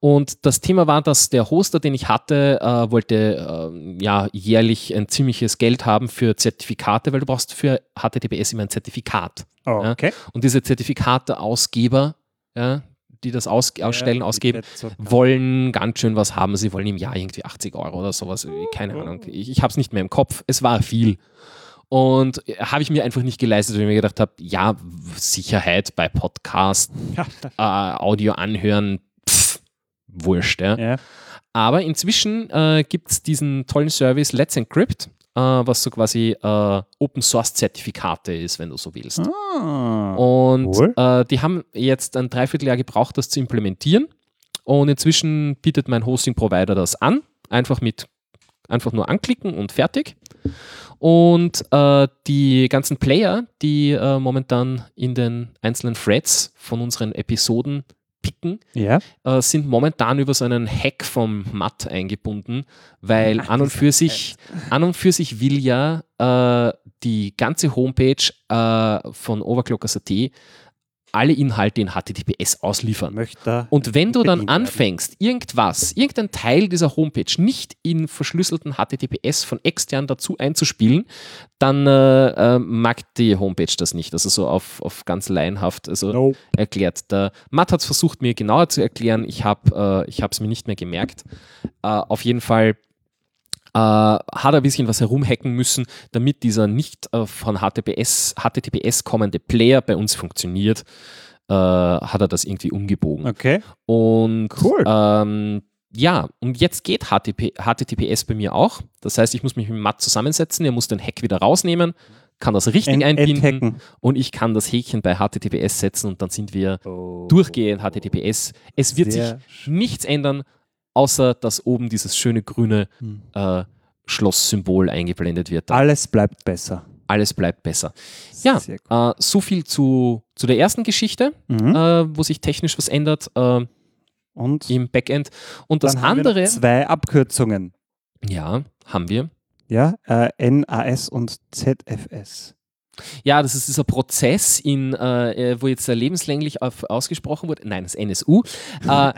A: Und das Thema war, dass der Hoster, den ich hatte, äh, wollte äh, ja jährlich ein ziemliches Geld haben für Zertifikate, weil du brauchst für HTTPS immer ein Zertifikat.
B: Oh,
A: ja.
B: okay.
A: Und diese Zertifikateausgeber, ja, die das aus, ausstellen,
B: Ja,
A: ausgeben, wollen ganz schön was haben. Sie wollen im Jahr irgendwie 80 Euro oder sowas. Keine Ahnung. Ich, ich habe es nicht mehr im Kopf. Es war viel. Und äh, habe ich mir einfach nicht geleistet, weil ich mir gedacht habe, ja, Sicherheit bei Podcast, äh, Audio anhören, wurscht. Ja.
B: Ja.
A: Aber inzwischen äh, gibt es diesen tollen Service Let's Encrypt, äh, was so quasi äh, Open Source Zertifikate ist, wenn du so willst.
B: Ah.
A: Und
B: Cool.
A: äh, die haben jetzt ein Dreivierteljahr gebraucht, das zu implementieren. Und inzwischen bietet mein Hosting-Provider das an. Einfach mit einfach nur anklicken und fertig. Und äh, die ganzen Player, die äh, momentan in den einzelnen Threads von unseren Episoden picken,
B: Ja.
A: äh, sind momentan über so einen Hack vom Matt eingebunden, weil
B: Ach,
A: an und für sich, an und für sich will ja äh, die ganze Homepage äh, von Overclockers.at alle Inhalte in HTTPS ausliefern.
B: Möchte.
A: Und wenn du dann anfängst, irgendwas, irgendein Teil dieser Homepage nicht in verschlüsselten HTTPS von extern dazu einzuspielen, dann äh, äh, mag die Homepage das nicht. Also so auf, auf ganz laienhaft also
B: No.
A: erklärt. Der Matt hat es versucht, mir genauer zu erklären. Ich habe äh, es mir nicht mehr gemerkt. Äh, auf jeden Fall äh, hat ein bisschen was herumhacken müssen, damit dieser nicht äh, von HTTPS, HTTPS kommende Player bei uns funktioniert. Äh, hat er das irgendwie umgebogen.
B: Okay.
A: Und
B: Cool.
A: ähm, ja, und jetzt geht HTTP, HTTPS bei mir auch. Das heißt, ich muss mich mit Matt zusammensetzen, er muss den Hack wieder rausnehmen, kann das richtig
B: Ent-
A: einbinden
B: enthacken.
A: und ich kann das Häkchen bei HTTPS setzen und dann sind wir
B: Oh.
A: durchgehend HTTPS. Es wird
B: Sehr
A: sich nichts ändern, außer dass oben dieses schöne grüne
B: Hm.
A: äh, Schlosssymbol eingeblendet wird.
B: Alles bleibt besser.
A: Alles bleibt besser. Ja, äh, so viel zu, zu der ersten Geschichte,
B: Mhm.
A: äh, wo sich technisch was ändert äh,
B: Und
A: im Backend. Und das
B: dann haben wir
A: andere,
B: zwei Abkürzungen.
A: ja, haben wir.
B: Ja, äh, NAS und ZFS.
A: Ja, das ist dieser Prozess, in, äh, äh, wo jetzt lebenslänglich auf, ausgesprochen wurde. Nein, das NSU. äh,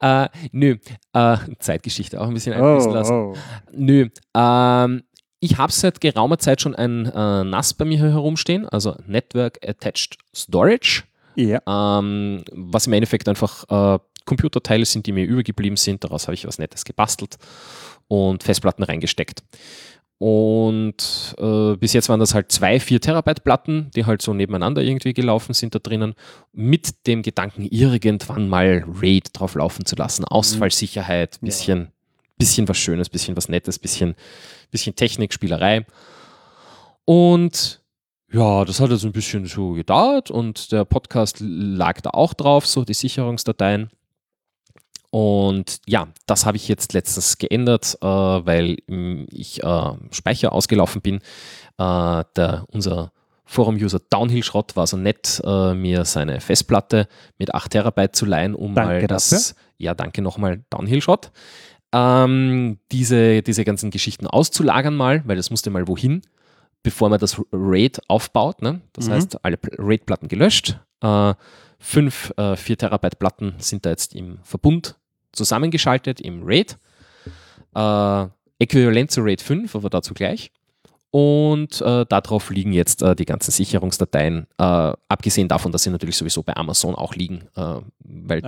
A: äh, nö, äh, Zeitgeschichte auch ein bisschen einfließen
B: oh,
A: lassen.
B: oh.
A: Nö, ähm, ich habe seit geraumer Zeit schon ein äh, NAS bei mir herumstehen, also Network Attached Storage,
B: Ja.
A: ähm, was im Endeffekt einfach Computerteile sind, die mir übergeblieben sind. Daraus habe ich was Nettes gebastelt und Festplatten reingesteckt. Und äh, bis jetzt waren das halt zwei 4 Terabyte Platten, die halt so nebeneinander irgendwie gelaufen sind da drinnen, mit dem Gedanken, irgendwann mal RAID drauf laufen zu lassen. Ausfallsicherheit,
B: Ja.
A: bisschen, bisschen was Schönes, bisschen was Nettes, bisschen, bisschen Technik, Spielerei. Und ja, das hat also ein bisschen so gedauert und der Podcast lag da auch drauf, so die Sicherungsdateien. Und ja, das habe ich jetzt letztens geändert, äh, weil ich äh, Speicher ausgelaufen bin. Äh, der, unser Forum-User Downhill Schrott war so nett, äh, mir seine Festplatte mit 8 Terabyte zu leihen, um
B: Danke
A: mal das. Ja, danke nochmal, Downhill Schrott. Ähm, diese, diese ganzen Geschichten auszulagern mal, weil das musste mal wohin, bevor man das RAID aufbaut. Ne? Das
B: Mhm.
A: heißt, alle Pl- RAID-Platten gelöscht. Äh, fünf äh, 4 Terabyte Platten sind da jetzt im Verbund zusammengeschaltet im RAID. Äh, äquivalent zu RAID 5, aber dazu gleich. Und äh, darauf liegen jetzt äh, die ganzen Sicherungsdateien, äh, abgesehen davon, dass sie natürlich sowieso bei Amazon auch liegen, äh, weil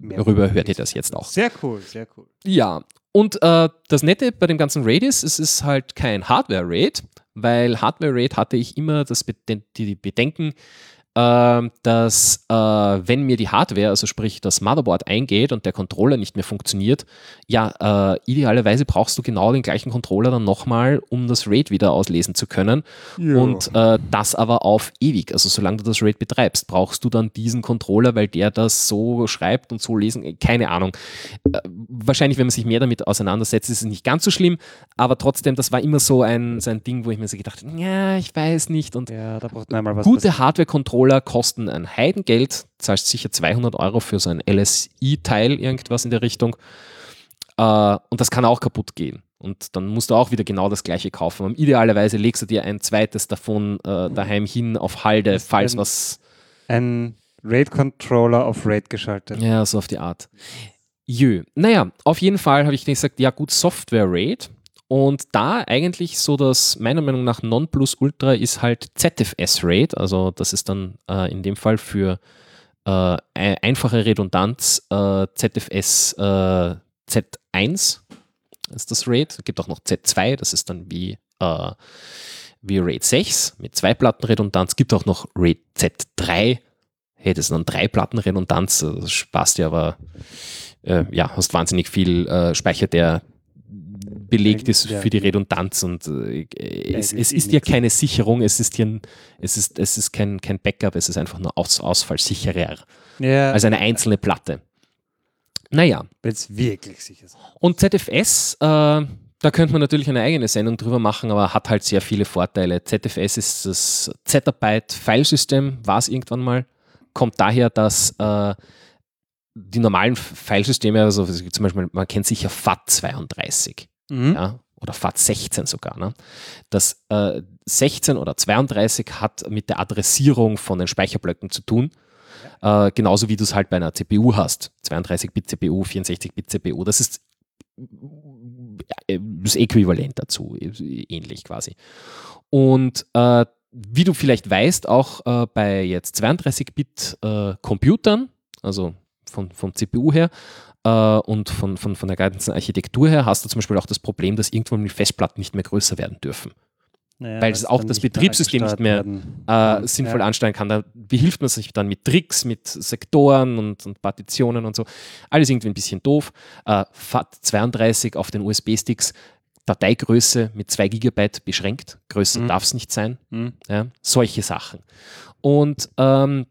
B: mehr-
A: darüber hört ihr das jetzt auch.
B: Sehr cool, sehr cool.
A: Ja, und äh, das Nette bei dem ganzen RAID ist, es ist halt kein Hardware-RAID, weil Hardware-RAID hatte ich immer das Beden die Bedenken, dass äh, wenn mir die Hardware, also sprich das Motherboard eingeht und der Controller nicht mehr funktioniert, ja, äh, idealerweise brauchst du genau den gleichen Controller dann nochmal, um das RAID wieder auslesen zu können. Und äh, das aber auf ewig. Also solange du das RAID betreibst, brauchst du dann diesen Controller, weil der das so schreibt und so lesen. äh, Keine Ahnung. Äh, wahrscheinlich, wenn man sich mehr damit auseinandersetzt, ist es nicht ganz so schlimm. Aber trotzdem, das war immer so ein, so ein Ding, wo ich mir so gedacht habe, ja, ich weiß nicht. Und
B: ja, da braucht man einmal was.
A: gute Hardware-Controller kosten ein Heidengeld. Zahlst sicher 200 Euro für so ein LSI-Teil, irgendwas in der Richtung. Äh, und das kann auch kaputt gehen. Und dann musst du auch wieder genau das gleiche kaufen. Und idealerweise legst du dir ein zweites davon äh, daheim hin auf Halde,
B: Ist
A: falls
B: ein-
A: was.
B: Ein RAID-Controller auf RAID geschaltet.
A: Ja, so auf die Art. Jö. Naja, auf jeden Fall habe ich gesagt, ja gut, Software-RAID. Und da eigentlich so das, meiner Meinung nach, Nonplusultra ist halt ZFS-RAID. Also das ist dann äh, in dem Fall für äh, ein- einfache Redundanz äh, ZFS äh, Z1 ist das RAID. Es gibt auch noch Z2, das ist dann wie, äh, wie RAID 6 mit zwei Platten Redundanz. Es gibt auch noch RAID Z3. Hey, das ist dann drei Platten Redundanz. Das passt ja, aber äh, ja, hast wahnsinnig viel äh, Speicher, der belegt ist für die Redundanz und äh, es, es ist ja keine Sicherung, es ist hier ein, es ist, es ist kein, kein Backup, es ist einfach nur Aus, ausfallsicherer.
B: Ja,
A: Also eine einzelne Platte. Naja,
B: wenn es wirklich sicher ist.
A: und ZFS, äh, da könnte man natürlich eine eigene Sendung drüber machen, aber hat halt sehr viele Vorteile. ZFS ist das Zettabyte-Filesystem, war es irgendwann mal. Kommt daher, dass äh, die normalen Filesysteme, also zum Beispiel, man kennt sicher FAT32
B: Mhm.
A: ja, oder FAT16 sogar. Ne? Das äh, 16 oder 32 hat mit der Adressierung von den Speicherblöcken zu tun. Äh, genauso wie du es halt bei einer CPU hast. 32-Bit-CPU, 64-Bit-CPU. Das ist äh, das Äquivalent dazu, äh, ähnlich quasi. Und äh, wie du vielleicht weißt, auch äh, bei jetzt 32-Bit-Computern, also von, vom CPU her äh, und von, von, von der ganzen Architektur her hast du zum Beispiel auch das Problem, dass irgendwann die Festplatten nicht mehr größer werden dürfen.
B: Naja,
A: weil es auch das Betriebssystem nicht mehr äh, sinnvoll ja. ansteuern kann. Da behilft man sich dann mit Tricks, mit Sektoren und, und Partitionen und so. Alles irgendwie ein bisschen doof. Äh, FAT32 auf den USB-Sticks, Dateigröße mit 2 GB beschränkt. Größer mhm. darf es nicht sein. Mhm. Ja, solche Sachen. Und ähm,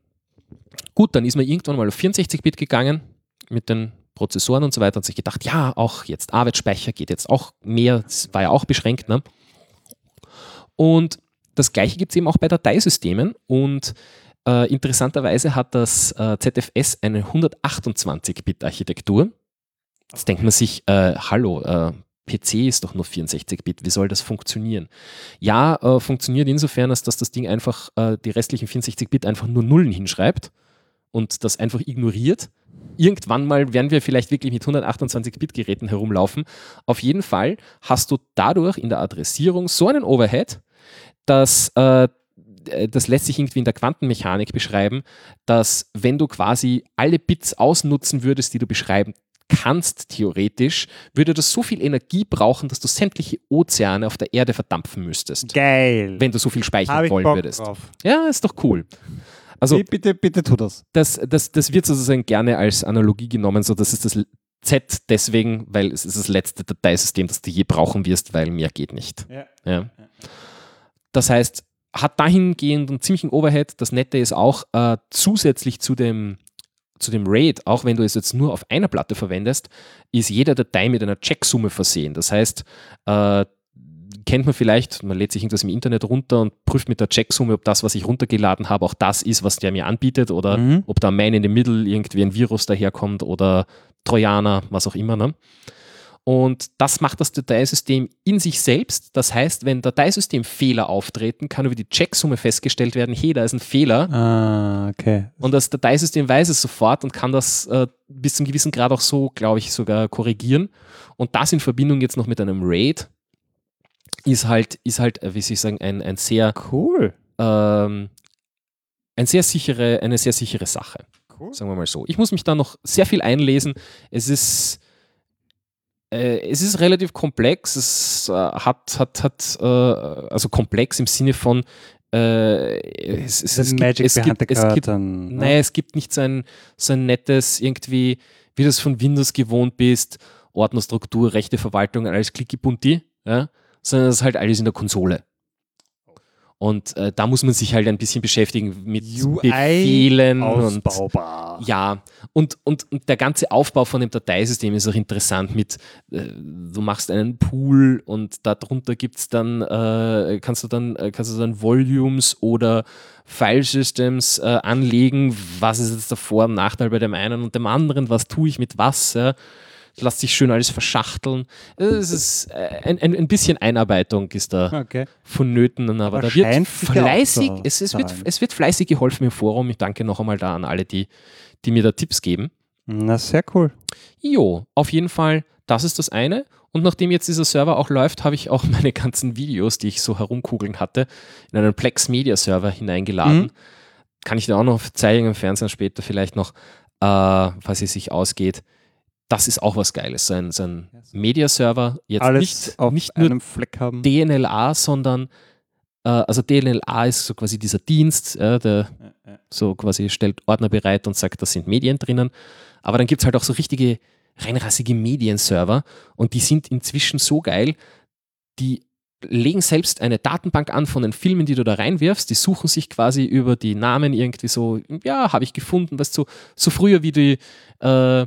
A: gut, dann ist man irgendwann mal auf 64-Bit gegangen mit den Prozessoren und so weiter und sich gedacht, ja, auch jetzt Arbeitsspeicher geht jetzt auch mehr, das war ja auch beschränkt. Ne? Und das gleiche gibt es eben auch bei Dateisystemen und äh, interessanterweise hat das äh, ZFS eine 128-Bit-Architektur. Jetzt denkt man sich, äh, hallo, äh, PC ist doch nur 64-Bit, wie soll das funktionieren? Ja, äh, funktioniert insofern, als dass das Ding einfach äh, die restlichen 64-Bit einfach nur Nullen hinschreibt und das einfach ignoriert. Irgendwann mal werden wir vielleicht wirklich mit 128-Bit-Geräten herumlaufen. Auf jeden Fall hast du dadurch in der Adressierung so einen Overhead, dass äh, das lässt sich irgendwie in der Quantenmechanik beschreiben, dass wenn du quasi alle Bits ausnutzen würdest, die du beschreiben kannst, theoretisch, würde das so viel Energie brauchen, dass du sämtliche Ozeane auf der Erde verdampfen müsstest.
B: Geil.
A: Wenn du so viel speichern wollen Bock würdest. Drauf. Ja, ist doch cool.
B: Also, bitte, bitte, bitte tu das.
A: Das, das. das wird sozusagen gerne als Analogie genommen, so das ist das Z deswegen, weil es ist das letzte Dateisystem, das du je brauchen wirst, weil mehr geht nicht. Ja. ja. Das heißt, hat dahingehend einen ziemlichen Overhead. Das Nette ist auch äh, zusätzlich zu dem, zu dem RAID, auch wenn du es jetzt nur auf einer Platte verwendest, ist jede Datei mit einer Checksumme versehen. Das heißt, äh, kennt man vielleicht, man lädt sich irgendwas im Internet runter und prüft mit der Checksumme, ob das, was ich runtergeladen habe, auch das ist, was der mir anbietet oder mhm. ob da Man in the Middle irgendwie ein Virus daherkommt oder Trojaner, was auch immer. Ne? Und das macht das Dateisystem in sich selbst. Das heißt, wenn Dateisystemfehler auftreten, kann über die Checksumme festgestellt werden, hey, da ist ein Fehler.
B: Ah, okay.
A: Und das Dateisystem weiß es sofort und kann das äh, bis zum gewissen Grad auch so, glaube ich, sogar korrigieren. Und das in Verbindung jetzt noch mit einem RAID ist halt, ist halt, äh, wie soll ich sagen, ein, ein sehr
B: cool.
A: Ähm, ein sehr sichere, eine sehr sichere Sache. Cool. Sagen wir mal so. Ich muss mich da noch sehr viel einlesen. Es ist äh, es ist relativ komplex. Es äh, hat, hat, hat äh, also komplex im Sinne von äh, es, es, es, gibt, es, gibt, es, gibt, dann, nein, es gibt nicht so ein, so ein nettes irgendwie, wie du es von Windows gewohnt bist, Ordnerstruktur, Rechte Verwaltung, alles klicki ja? Sondern es ist halt alles in der Konsole. Und äh, da muss man sich halt ein bisschen beschäftigen mit UI Befehlen.
B: Ausbaubar.
A: Und, ja, und, und, und, der ganze Aufbau von dem Dateisystem ist auch interessant mit, äh, du machst einen Pool und darunter gibt's dann, äh, kannst du dann, äh, kannst du dann Volumes oder File Systems äh, anlegen. Was ist jetzt der Vor- und Nachteil bei dem einen und dem anderen? Was tue ich mit was? Ja? Lässt sich schön alles verschachteln. Es ist äh, ein, ein, ein bisschen Einarbeitung ist da
B: okay.
A: vonnöten, aber, aber da wird fleißig, es, es, wird, es wird fleißig geholfen im Forum. Ich danke noch einmal da an alle, die, die mir da Tipps geben.
B: Na, sehr cool.
A: Jo, auf jeden Fall, das ist das eine. Und nachdem jetzt dieser Server auch läuft, habe ich auch meine ganzen Videos, die ich so herumkugeln hatte, in einen Plex Media Server hineingeladen. Mhm. Kann ich dir auch noch zeigen im Fernsehen später vielleicht noch, äh, was es sich ausgeht das ist auch was Geiles. So ein, so ein Media-Server, jetzt Alles nicht, nicht nur DNLA, sondern äh, also DNLA ist so quasi dieser Dienst, äh, der ja, ja. so quasi stellt Ordner bereit und sagt, da sind Medien drinnen. Aber dann gibt es halt auch so richtige reinrassige Medienserver und die sind inzwischen so geil, die legen selbst eine Datenbank an von den Filmen, die du da reinwirfst. Die suchen sich quasi über die Namen irgendwie so, ja, habe ich gefunden, was so, so früher wie die äh,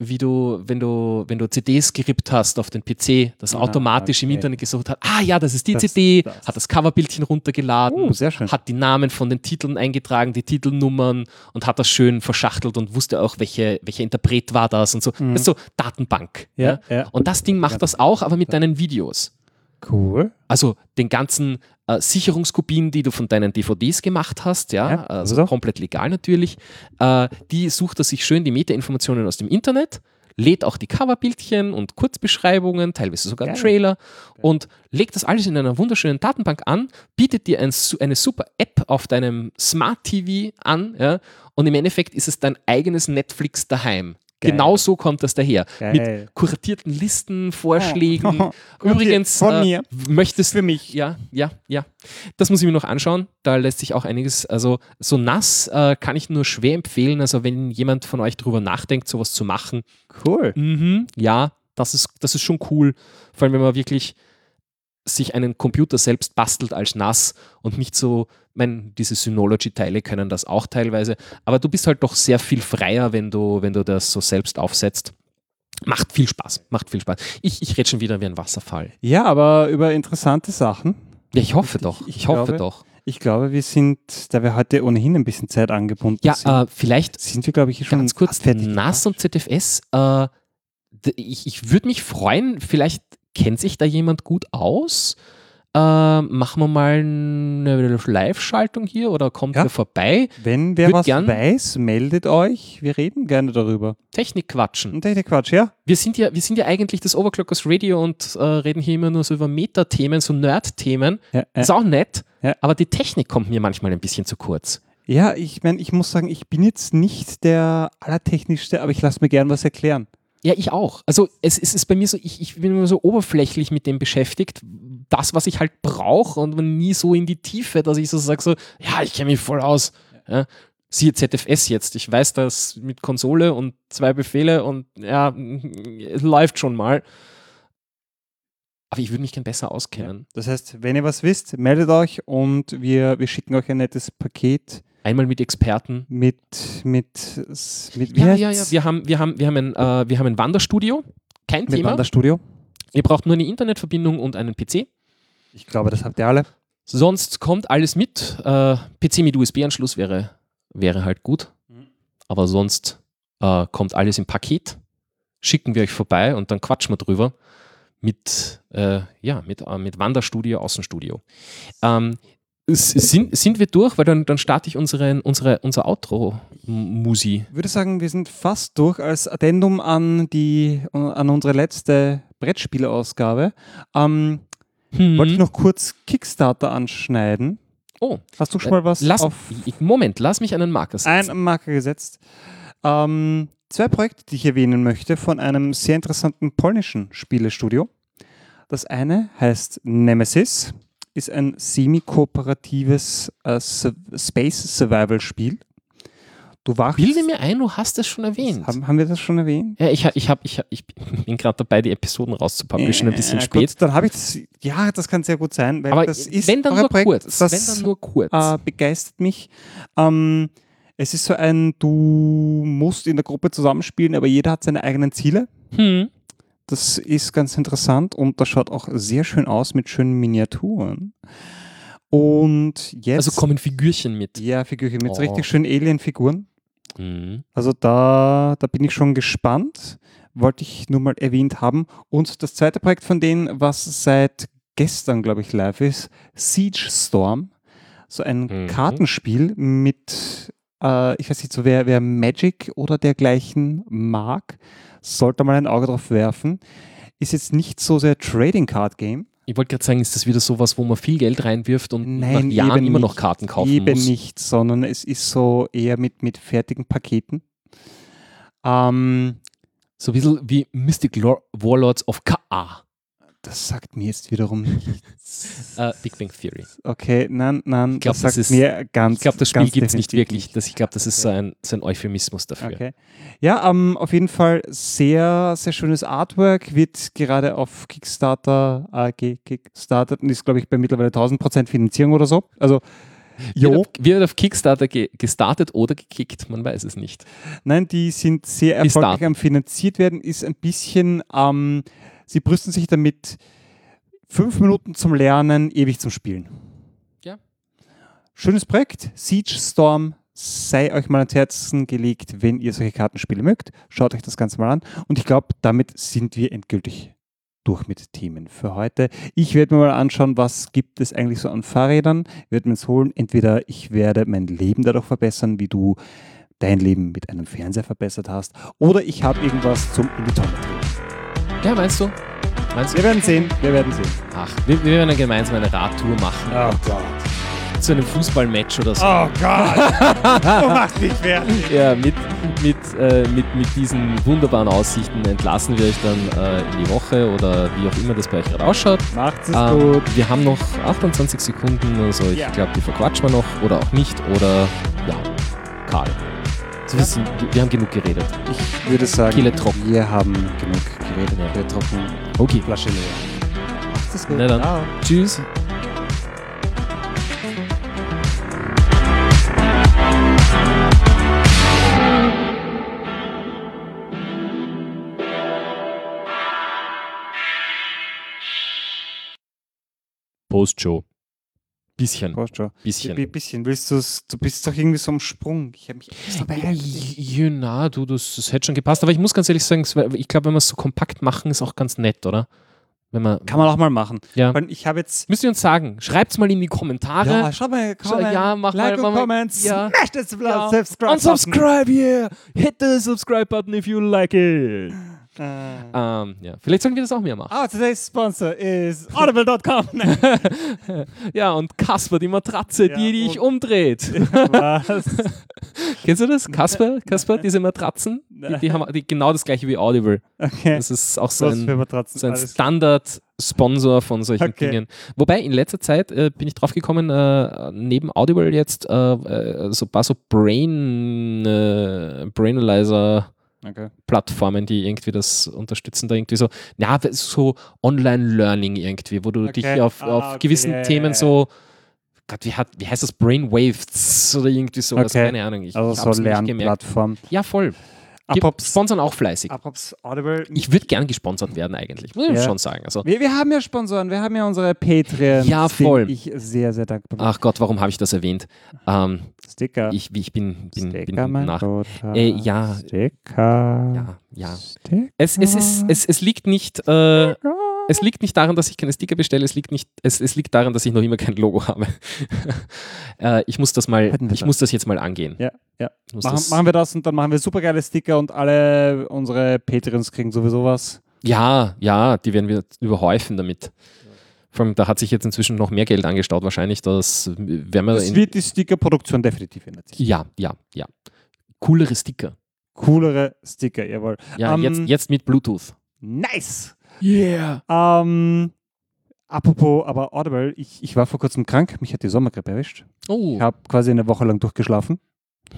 A: wie du, wenn du, wenn du CDs gerippt hast auf den PC, das ah, automatisch okay. im Internet gesucht hat, ah ja, das ist die das, CD, das. hat das Coverbildchen runtergeladen,
B: uh,
A: hat die Namen von den Titeln eingetragen, die Titelnummern und hat das schön verschachtelt und wusste auch, welche, welcher Interpret war das und so. Mhm. Das ist so Datenbank. Ja, ja. ja. Und das Ding macht das auch, aber mit deinen Videos.
B: Cool.
A: Also den ganzen äh, Sicherungskopien, die du von deinen DVDs gemacht hast, ja, ja also so. komplett legal natürlich, äh, die sucht er sich schön die Metainformationen aus dem Internet, lädt auch die Coverbildchen und Kurzbeschreibungen, teilweise sogar
B: Geil.
A: Trailer und legt das alles in einer wunderschönen Datenbank an, bietet dir ein, eine super App auf deinem Smart TV an ja, und im Endeffekt ist es dein eigenes Netflix daheim.
B: Geil.
A: Genau so kommt das daher.
B: Geil.
A: Mit kuratierten Listen, Vorschlägen.
B: Oh.
A: Übrigens,
B: Von
A: äh,
B: mir.
A: möchtest
B: Für mich.
A: ja, ja, ja. Das muss ich mir noch anschauen. Da lässt sich auch einiges, also so nass äh, kann ich nur schwer empfehlen. Also wenn jemand von euch drüber nachdenkt, sowas zu machen,
B: Cool.
A: mhm, ja, das ist, das ist schon cool. Vor allem, wenn man wirklich sich einen Computer selbst bastelt als nass und nicht so, meine, diese Synology-Teile können das auch teilweise, aber du bist halt doch sehr viel freier, wenn du, wenn du das so selbst aufsetzt. Macht viel Spaß, macht viel Spaß. Ich, ich rede schon wieder wie ein Wasserfall.
B: Ja, aber über interessante Sachen.
A: Ja, ich hoffe doch.
B: ich
A: Ich, hoffe
B: glaube,
A: doch.
B: Ich glaube, wir sind, da wir heute ohnehin ein bisschen Zeit angebunden
A: Ja,
B: sind,
A: äh, vielleicht
B: sind wir, glaube ich, schon
A: ganz kurz,
B: fertig.
A: NAS und ZFS, äh, ich, ich würde mich freuen, vielleicht kennt sich da jemand gut aus. Äh, machen wir mal eine Live-Schaltung hier oder kommt
B: Ja.
A: vorbei?
B: Wenn wer
A: Würd
B: was weiß, meldet euch. Wir reden gerne darüber.
A: Technik quatschen.
B: Ja?
A: Wir sind ja, wir sind ja eigentlich das Overclockers Radio und äh, reden hier immer nur so über Meta-Themen, so Nerd-Themen.
B: Ja, äh,
A: Ist auch nett,
B: Ja.
A: aber die Technik kommt mir manchmal ein bisschen zu kurz.
B: ja ich meine, ich muss sagen, ich bin jetzt nicht der allertechnischste, aber ich lasse mir gern was erklären.
A: Ja, ich auch. Also es, es ist bei mir so, ich, ich bin immer so oberflächlich mit dem beschäftigt, das, was ich halt brauche und nie so in die Tiefe, dass ich so sage, so, ja, ich kenne mich voll aus. Ja. Siehe ZFS jetzt. Ich weiß das mit Konsole und zwei Befehle und ja, es läuft schon mal. Aber ich würde mich gern besser auskennen.
B: Das heißt, wenn ihr was wisst, meldet euch und wir, wir schicken euch ein nettes Paket
A: Einmal mit Experten.
B: mit, mit, mit, wie
A: Ja, ja, ja. Wir haben, wir haben, wir haben, ein, äh, wir haben ein Wanderstudio. Kein
B: mit
A: Thema.
B: Wanderstudio.
A: Ihr braucht nur eine Internetverbindung und einen PC.
B: Ich glaube, das habt ihr alle.
A: Sonst kommt alles mit. Äh, PC mit USB-Anschluss wäre, wäre halt gut.
B: Mhm.
A: Aber sonst äh, kommt alles im Paket. Schicken wir euch vorbei und dann quatschen wir drüber. Mit, äh, ja, mit, äh, mit Wanderstudio, Außenstudio. Ähm, sind, sind wir durch? Weil dann, dann starte ich unsere, unsere, unser Outro-Musi.
B: Ich würde sagen, wir sind fast durch als Addendum an, die, an unsere letzte Brettspielausgabe. Ähm,
A: Hm.
B: Wollte ich noch kurz Kickstarter anschneiden.
A: Oh,
B: Hast du schon mal was
A: lass,
B: auf
A: Moment, lass mich einen Marker setzen.
B: einen Marker gesetzt? Ähm, zwei Projekte, die ich erwähnen möchte, von einem sehr interessanten polnischen Spielestudio. Das eine heißt Nemesis, ist ein semi-kooperatives äh, Su- Space-Survival-Spiel. Du wachst.
A: Bilde mir ein, du hast es schon erwähnt.
B: haben, haben wir das schon erwähnt?
A: Ja, ich, ich, hab, ich, ich bin gerade dabei, die Episoden rauszupublishen, ein bisschen
B: Äh,
A: spät.
B: Gut, dann habe ich das. Ja, das kann sehr gut sein, weil
A: Aber
B: das ist
A: wenn dann nur
B: Projekt,
A: kurz.
B: das
A: wenn dann nur kurz.
B: äh, begeistert mich. Ähm, es ist so ein, du musst in der Gruppe zusammenspielen, aber jeder hat seine eigenen Ziele.
A: hm.
B: Das ist ganz interessant und das schaut auch sehr schön aus mit schönen Miniaturen. Und jetzt.
A: Also kommen Figürchen mit.
B: Ja, Figürchen mit
A: Oh.
B: richtig schönen Alien-Figuren.
A: Mhm.
B: Also da, da bin ich schon gespannt. Wollte ich nur mal erwähnt haben. Und das zweite Projekt von denen, was seit gestern, glaube ich, live ist, Siege Storm. So ein
A: Mhm.
B: Kartenspiel mit, äh, ich weiß nicht, so wer, wer Magic oder dergleichen mag, sollte mal ein Auge drauf werfen. Ist jetzt nicht so sehr Trading Card Game.
A: Ich wollte gerade sagen, ist das wieder sowas, wo man viel Geld reinwirft und nach
B: Nein,
A: Jahren
B: eben
A: immer noch
B: nicht.
A: Karten kaufen
B: Eben
A: muss?
B: nicht, sondern es ist so eher mit, mit fertigen Paketen. Ähm,
A: So ein bisschen wie Mystic Lor Warlords of Ka.
B: Das sagt mir jetzt wiederum nichts.
A: Äh, Big Bang Theory.
B: Okay, nein, nein,
A: Ich glaub,
B: das
A: das
B: sagt
A: ist-
B: mir ganz
A: Ich glaube, das Spiel gibt es nicht wirklich. Das, ich glaube, das ist so ein, so ein Euphemismus dafür.
B: Okay. Ja, ähm, auf jeden Fall sehr, sehr schönes Artwork, wird gerade auf Kickstarter äh, ge- gestartet und ist, glaube ich, bei mittlerweile 1000% Finanzierung oder so. Also,
A: Wird
B: jo,
A: auf, wird auf Kickstarter ge gestartet oder gekickt, man weiß es nicht.
B: nein, die sind sehr erfolgreich am finanziert werden, ist ein bisschen, ähm, sie brüsten sich damit, fünf Minuten zum Lernen, ewig zum Spielen.
A: Ja.
B: Schönes Projekt, Siege Storm, sei euch mal ans Herzen gelegt, wenn ihr solche Kartenspiele mögt. Schaut euch das Ganze mal an. Und ich glaube, damit sind wir endgültig durch mit Themen für heute. Ich werde mir mal anschauen, was gibt es eigentlich so an Fahrrädern. Ich werde mir es holen. Entweder ich werde mein Leben dadurch verbessern, wie du dein Leben mit einem Fernseher verbessert hast oder ich habe irgendwas zum in die Tonne.
A: Ja, meinst du? Meinst du?
B: Wir werden sehen, wir werden sehen.
A: Ach, wir, wir werden gemeinsam eine Radtour machen.
B: Oh Gott.
A: Zu einem Fußballmatch oder so.
B: Oh Gott. du machst mich fertig.
A: Ja, mit, mit, äh, mit, mit diesen wunderbaren Aussichten entlassen wir euch dann äh, in die Woche oder wie auch immer das bei euch gerade ausschaut.
B: Macht's es
A: Ähm,
B: gut.
A: wir haben noch 28 Sekunden, also ich
B: Ja.
A: glaube, die verquatschen wir noch oder auch nicht. Oder ja, Karl. Wir, sind, wir haben genug geredet.
B: Ich würde sagen,
A: Kehle trocken.
B: wir haben genug geredet.
A: Ja.
B: Kehle trocken,
A: Okay,
B: Flasche leer. Macht's es gut.
A: Na dann.
B: Ciao.
A: tschüss. Postshow. Bisschen,
B: Passt schon.
A: bisschen.
B: Ein bisschen. Willst du's, du bist doch irgendwie so am Sprung. Ich habe mich extra.
A: Ja, na, du, das, das hätte schon gepasst. Aber ich muss ganz ehrlich sagen, ich glaube, wenn wir es so kompakt machen, ist auch ganz nett, oder? Wenn man,
B: Kann man auch mal machen.
A: ja.
B: Ich habe jetzt.
A: Müsst ihr uns sagen, schreibt es mal in die Kommentare.
B: Ja, schau mal, komm,
A: ja, mach
B: like
A: mal,
B: und
A: mach mal-
B: comment,
A: ja.
B: smash das
A: Ja.
B: subscribe
A: Unsubscribe here! Hit the subscribe button if you like it.
B: Äh.
A: Ähm, ja, vielleicht sollten wir das auch mehr machen.
B: Ah, today's sponsor is audible.com.
A: Ja, und Kasper, die Matratze,
B: Ja,
A: die dich umdreht.
B: Was?
A: Kennst du das? Kasper, Kasper, diese Matratzen? Die, die haben die, genau das gleiche wie Audible.
B: Okay.
A: Das ist auch so ein, so ein
B: Alles-
A: Standard-Sponsor von solchen
B: Okay.
A: Dingen. Wobei in letzter Zeit äh, bin ich drauf gekommen, äh, neben Audible jetzt äh, äh, so ein paar so Brain, äh, Brainalyzer
B: Okay.
A: Plattformen, die irgendwie das unterstützen, da irgendwie so, ja, so Online-Learning irgendwie, wo du
B: Okay.
A: dich auf,
B: Ah,
A: auf
B: okay,
A: gewissen Themen so, Gott, wie, hat, wie heißt das, Brainwaves oder irgendwie sowas,
B: Okay.
A: keine Ahnung. Ich,
B: Also
A: ich
B: so. Lernplattform.
A: Ja, voll.
B: Apropos,
A: sponsern auch fleißig.
B: apropos Audible.
A: Ich würde gern gesponsert werden eigentlich, muss ich
B: Ja.
A: schon sagen. Also,
B: wir, wir haben ja Sponsoren, wir haben ja unsere Patreon.
A: Ja, voll.
B: Bin ich sehr, sehr dankbar. bin.
A: ach Gott, warum habe ich das erwähnt? Ähm,
B: Sticker.
A: ich, ich bin, bin, bin
B: Sticker, mein
A: nach. Äh, ja.
B: Sticker.
A: Ja, ja.
B: Sticker.
A: Es, es, ist, es, es liegt nicht. Äh, Es liegt nicht daran, dass ich keine Sticker bestelle, es liegt, nicht, es, es liegt daran, dass ich noch immer kein Logo habe. äh, ich muss das mal, ich
B: das.
A: muss das jetzt mal angehen.
B: Ja, ja. Machen, machen wir das und dann machen wir super geile Sticker und alle unsere Patreons kriegen sowieso was.
A: ja, ja, die werden wir überhäufen damit. Vor allem, da hat sich jetzt inzwischen noch mehr Geld angestaut, wahrscheinlich. Das werden wir
B: Das wird die Stickerproduktion definitiv ändern. sich.
A: Ja, ja, ja. Coolere Sticker.
B: Coolere Sticker, jawohl.
A: Ja,
B: Ähm,
A: jetzt, jetzt mit Bluetooth.
B: Nice!
A: Yeah.
B: Ähm, apropos, aber Audible, ich, ich war vor kurzem krank, mich hat die Sommergrippe erwischt.
A: Oh,
B: Ich habe quasi eine Woche lang durchgeschlafen.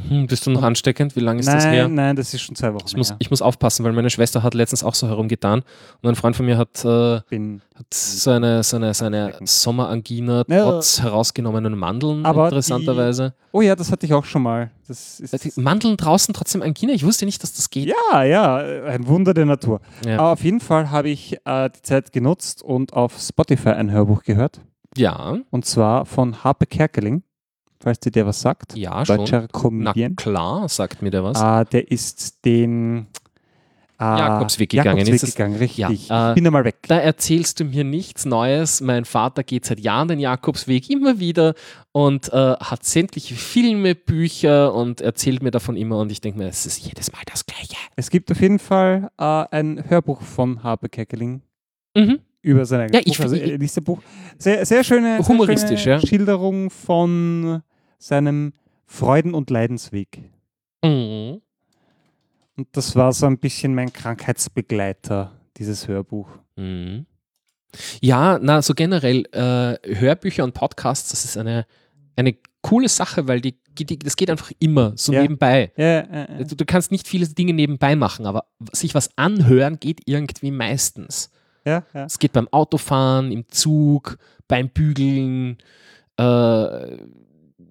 A: Hm, bist du noch ansteckend? Wie lange ist
B: nein,
A: das her?
B: nein, das ist schon zwei Wochen
A: Ich muss,
B: her.
A: ich muss aufpassen, weil meine Schwester hat letztens auch so herumgetan und ein Freund von mir hat, äh,
B: bin,
A: hat so eine, so eine, so eine. Sommerangina
B: Ja.
A: trotz herausgenommenen Mandeln,
B: Aber
A: interessanterweise.
B: oh ja, das hatte ich auch schon mal. Das ist,
A: Äh, die Mandeln draußen trotzdem Angina? Ich wusste nicht, dass das geht.
B: ja, ja, ein Wunder der Natur.
A: Ja.
B: Aber auf jeden Fall habe ich äh, die Zeit genutzt und auf Spotify ein Hörbuch gehört.
A: Ja,
B: Und zwar von Harpe Kerkeling, falls dir der was sagt.
A: ja schon.
B: Deutscher
A: Na
B: Comedian.
A: klar, sagt mir der was.
B: Ah, der ist den äh,
A: Jakobsweg gegangen.
B: Jakobsweg
A: Ist
B: gegangen, richtig.
A: Ja, äh,
B: ich bin einmal weg.
A: Da erzählst du mir nichts Neues. Mein Vater geht seit Jahren den Jakobsweg immer wieder und äh, hat sämtliche Filme, Bücher und erzählt mir davon immer. Und ich denke mir, es ist jedes Mal das Gleiche.
B: Es gibt auf jeden Fall äh, ein Hörbuch von Harpe Kerkeling
A: Mhm.
B: über sein eigenes
A: Ja, ich
B: Buch. Also,
A: find-
B: er liest ein Buch. Sehr, sehr schöne, sehr
A: Humoristisch,
B: schöne
A: ja.
B: Schilderung von seinem Freuden- und Leidensweg.
A: Mhm.
B: Und das war so ein bisschen mein Krankheitsbegleiter, dieses Hörbuch.
A: Mhm. Ja, na, so generell äh, Hörbücher und Podcasts, das ist eine, eine coole Sache, weil die, die, das geht einfach immer so
B: Ja.
A: nebenbei.
B: Ja, äh, äh.
A: Du, du kannst nicht viele Dinge nebenbei machen, aber sich was anhören geht irgendwie meistens.
B: ja, ja.
A: Es geht beim Autofahren, im Zug, beim Bügeln, äh,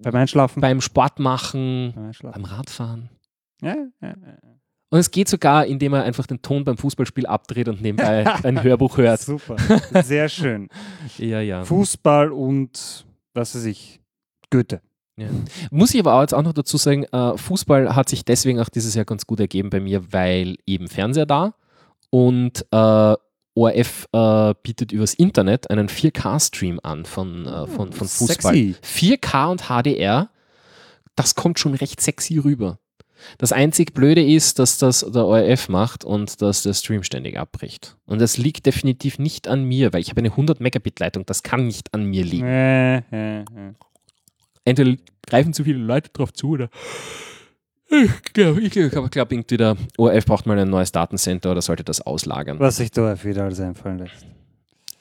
B: Beim Einschlafen.
A: beim Sport machen,
B: Beim
A: beim Radfahren.
B: Ja, ja, ja.
A: Und es geht sogar, indem er einfach den Ton beim Fußballspiel abdreht und nebenbei ein Hörbuch hört.
B: Super. Sehr schön.
A: Ja, ja.
B: Fußball und was weiß ich, Goethe.
A: Muss ich aber auch jetzt auch noch dazu sagen, äh, Fußball hat sich deswegen auch dieses Jahr ganz gut ergeben bei mir, weil eben Fernseher da und äh, ORF äh, bietet übers Internet einen 4K-Stream an von, äh, von, von Fußball.
B: Sexy.
A: 4K und HDR, das kommt schon recht sexy rüber. Das einzig Blöde ist, dass das der ORF macht und dass der Stream ständig abbricht. Und das liegt definitiv nicht an mir, weil ich habe eine 100 Megabit Leitung. Das kann nicht an mir liegen.
B: Äh, äh, äh.
A: Entweder greifen zu viele Leute drauf zu oder ich glaube, ich glaub, glaub, irgendwie der ORF braucht mal ein neues Datencenter oder sollte das auslagern.
B: Was sich da wieder alles einfallen lässt.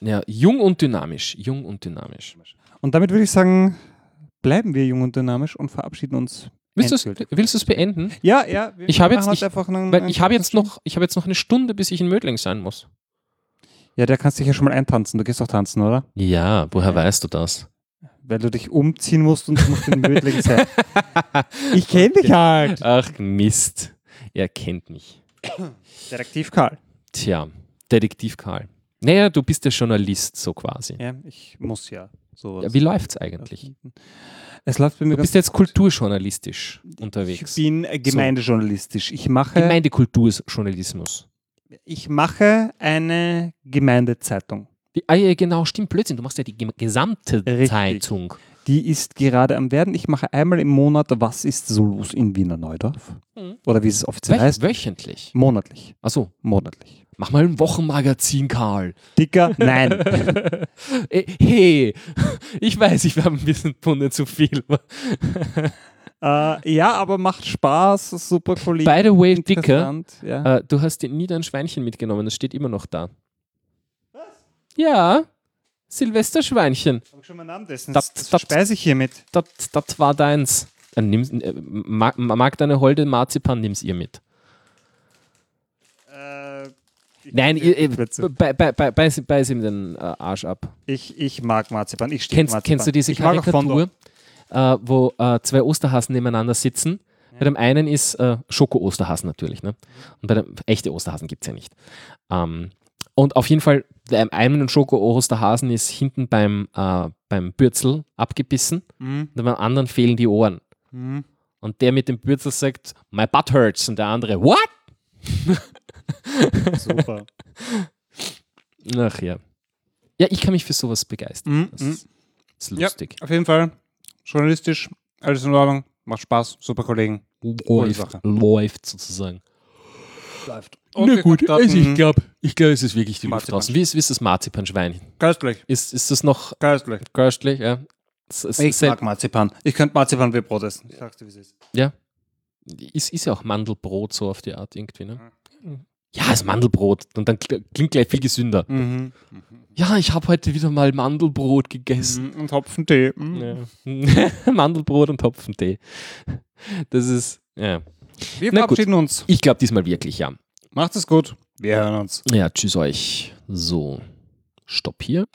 A: Ja, jung und dynamisch. Jung und dynamisch.
B: Und damit würde ich sagen, bleiben wir jung und dynamisch und verabschieden uns.
A: Willst du es beenden?
B: Ja, ja. wir
A: Ich habe jetzt
B: einfach einen, einen
A: ich habe jetzt, noch, ich hab jetzt noch eine Stunde, bis ich in Mödling sein muss.
B: Ja, der kannst dich ja schon mal eintanzen. Du gehst auch tanzen, oder?
A: Ja, woher weißt du das?
B: Weil du dich umziehen musst und du musst in Mödling sein. Ich kenne dich halt.
A: Ach Mist. Er kennt mich.
B: Detektiv Karl.
A: Tja, Detektiv Karl. Naja, du bist der Journalist, so quasi.
B: Ja, ich muss ja. So
A: Ja, wie läuft's eigentlich?
B: Es läuft bei mir
A: Du bist jetzt kulturjournalistisch
B: Ich
A: unterwegs.
B: bin äh, gemeindejournalistisch. Ich mache,
A: Gemeindekulturjournalismus.
B: ich mache eine Gemeindezeitung.
A: Die, ah, ja, genau, stimmt, Blödsinn. Du machst ja die gesamte
B: Richtig.
A: Zeitung.
B: Die ist gerade am Werden. Ich mache einmal im Monat, was ist so los in Wiener Neudorf?
A: Mhm.
B: Oder wie es offiziell
A: Wöch
B: heißt.
A: wöchentlich.
B: Monatlich.
A: Achso,
B: Monatlich.
A: mach mal ein Wochenmagazin, Karl.
B: Dicker? Nein.
A: Äh, hey, ich weiß, ich habe ein bisschen Pfunde zu viel.
B: äh, ja, aber macht Spaß. Super Kollegen.
A: By the way, Dicker,
B: Ja.
A: äh, du hast dir nie dein Schweinchen mitgenommen. Das steht immer noch da. Ja, Silvesterschweinchen.
B: Habe ich schon meinen Namen dessen?
A: Das-
B: Das, das, speise ich hiermit.
A: Das, das war deins. Äh, nimm's, äh, mag, mag deine holde Marzipan, nimm's ihr mit.
B: Äh,
A: Nein, ihr, bei, bei, bei, beiß, beiß ihm den äh, Arsch ab.
B: ich, ich mag Marzipan. Ich
A: Kennst,
B: Marzipan.
A: kennst du diese
B: ich.
A: Karikatur, wo zwei Osterhasen nebeneinander sitzen? Bei dem einen ist Schoko-Osterhasen natürlich. Ne? Und bei dem echte Osterhasen gibt es ja nicht. Ähm, und auf jeden Fall, der einen Schoko-Osterhasen ist hinten beim, äh, beim Bürzel abgebissen
B: Mhm.
A: und beim anderen fehlen die Ohren.
B: Mhm.
A: Und der mit dem Bürzel sagt, my butt hurts. Und der andere, what?
B: Super.
A: Ach ja. Ja, ich kann mich für sowas begeistern.
B: Mhm,
A: Das
B: mhm.
A: ist, ist lustig.
B: Auf jeden Fall journalistisch, alles in Ordnung, macht Spaß, super Kollegen.
A: Läuft,
B: Sache.
A: läuft sozusagen.
B: Läuft.
A: Na gut,
B: also
A: ich glaube, ich glaub, es ist wirklich die Luft
B: Marzipan.
A: draußen. Wie ist, wie ist das Marzipanschwein?
B: Köstlich,
A: Ist, ist das noch
B: köstlich.
A: köstlich? Ja. Es, es,
B: Ich mag Marzipan. Ich könnte Marzipan wie Brot essen. Ich sag's dir, wie es ist.
A: ja. Ist, ist ja auch Mandelbrot so auf die Art irgendwie, ne? Ja, ist Mandelbrot. Und dann kl- klingt gleich viel gesünder.
B: Mhm.
A: Ja, ich habe heute wieder mal Mandelbrot gegessen.
B: Mhm. Und Hopfentee. Mhm.
A: Ja. Mandelbrot und Hopfentee. Das ist, ja.
B: Wir
A: Na gut.
B: verabschieden uns.
A: Ich glaube diesmal wirklich, ja.
B: Macht es gut. Wir hören uns.
A: Ja, tschüss euch. So, stopp hier.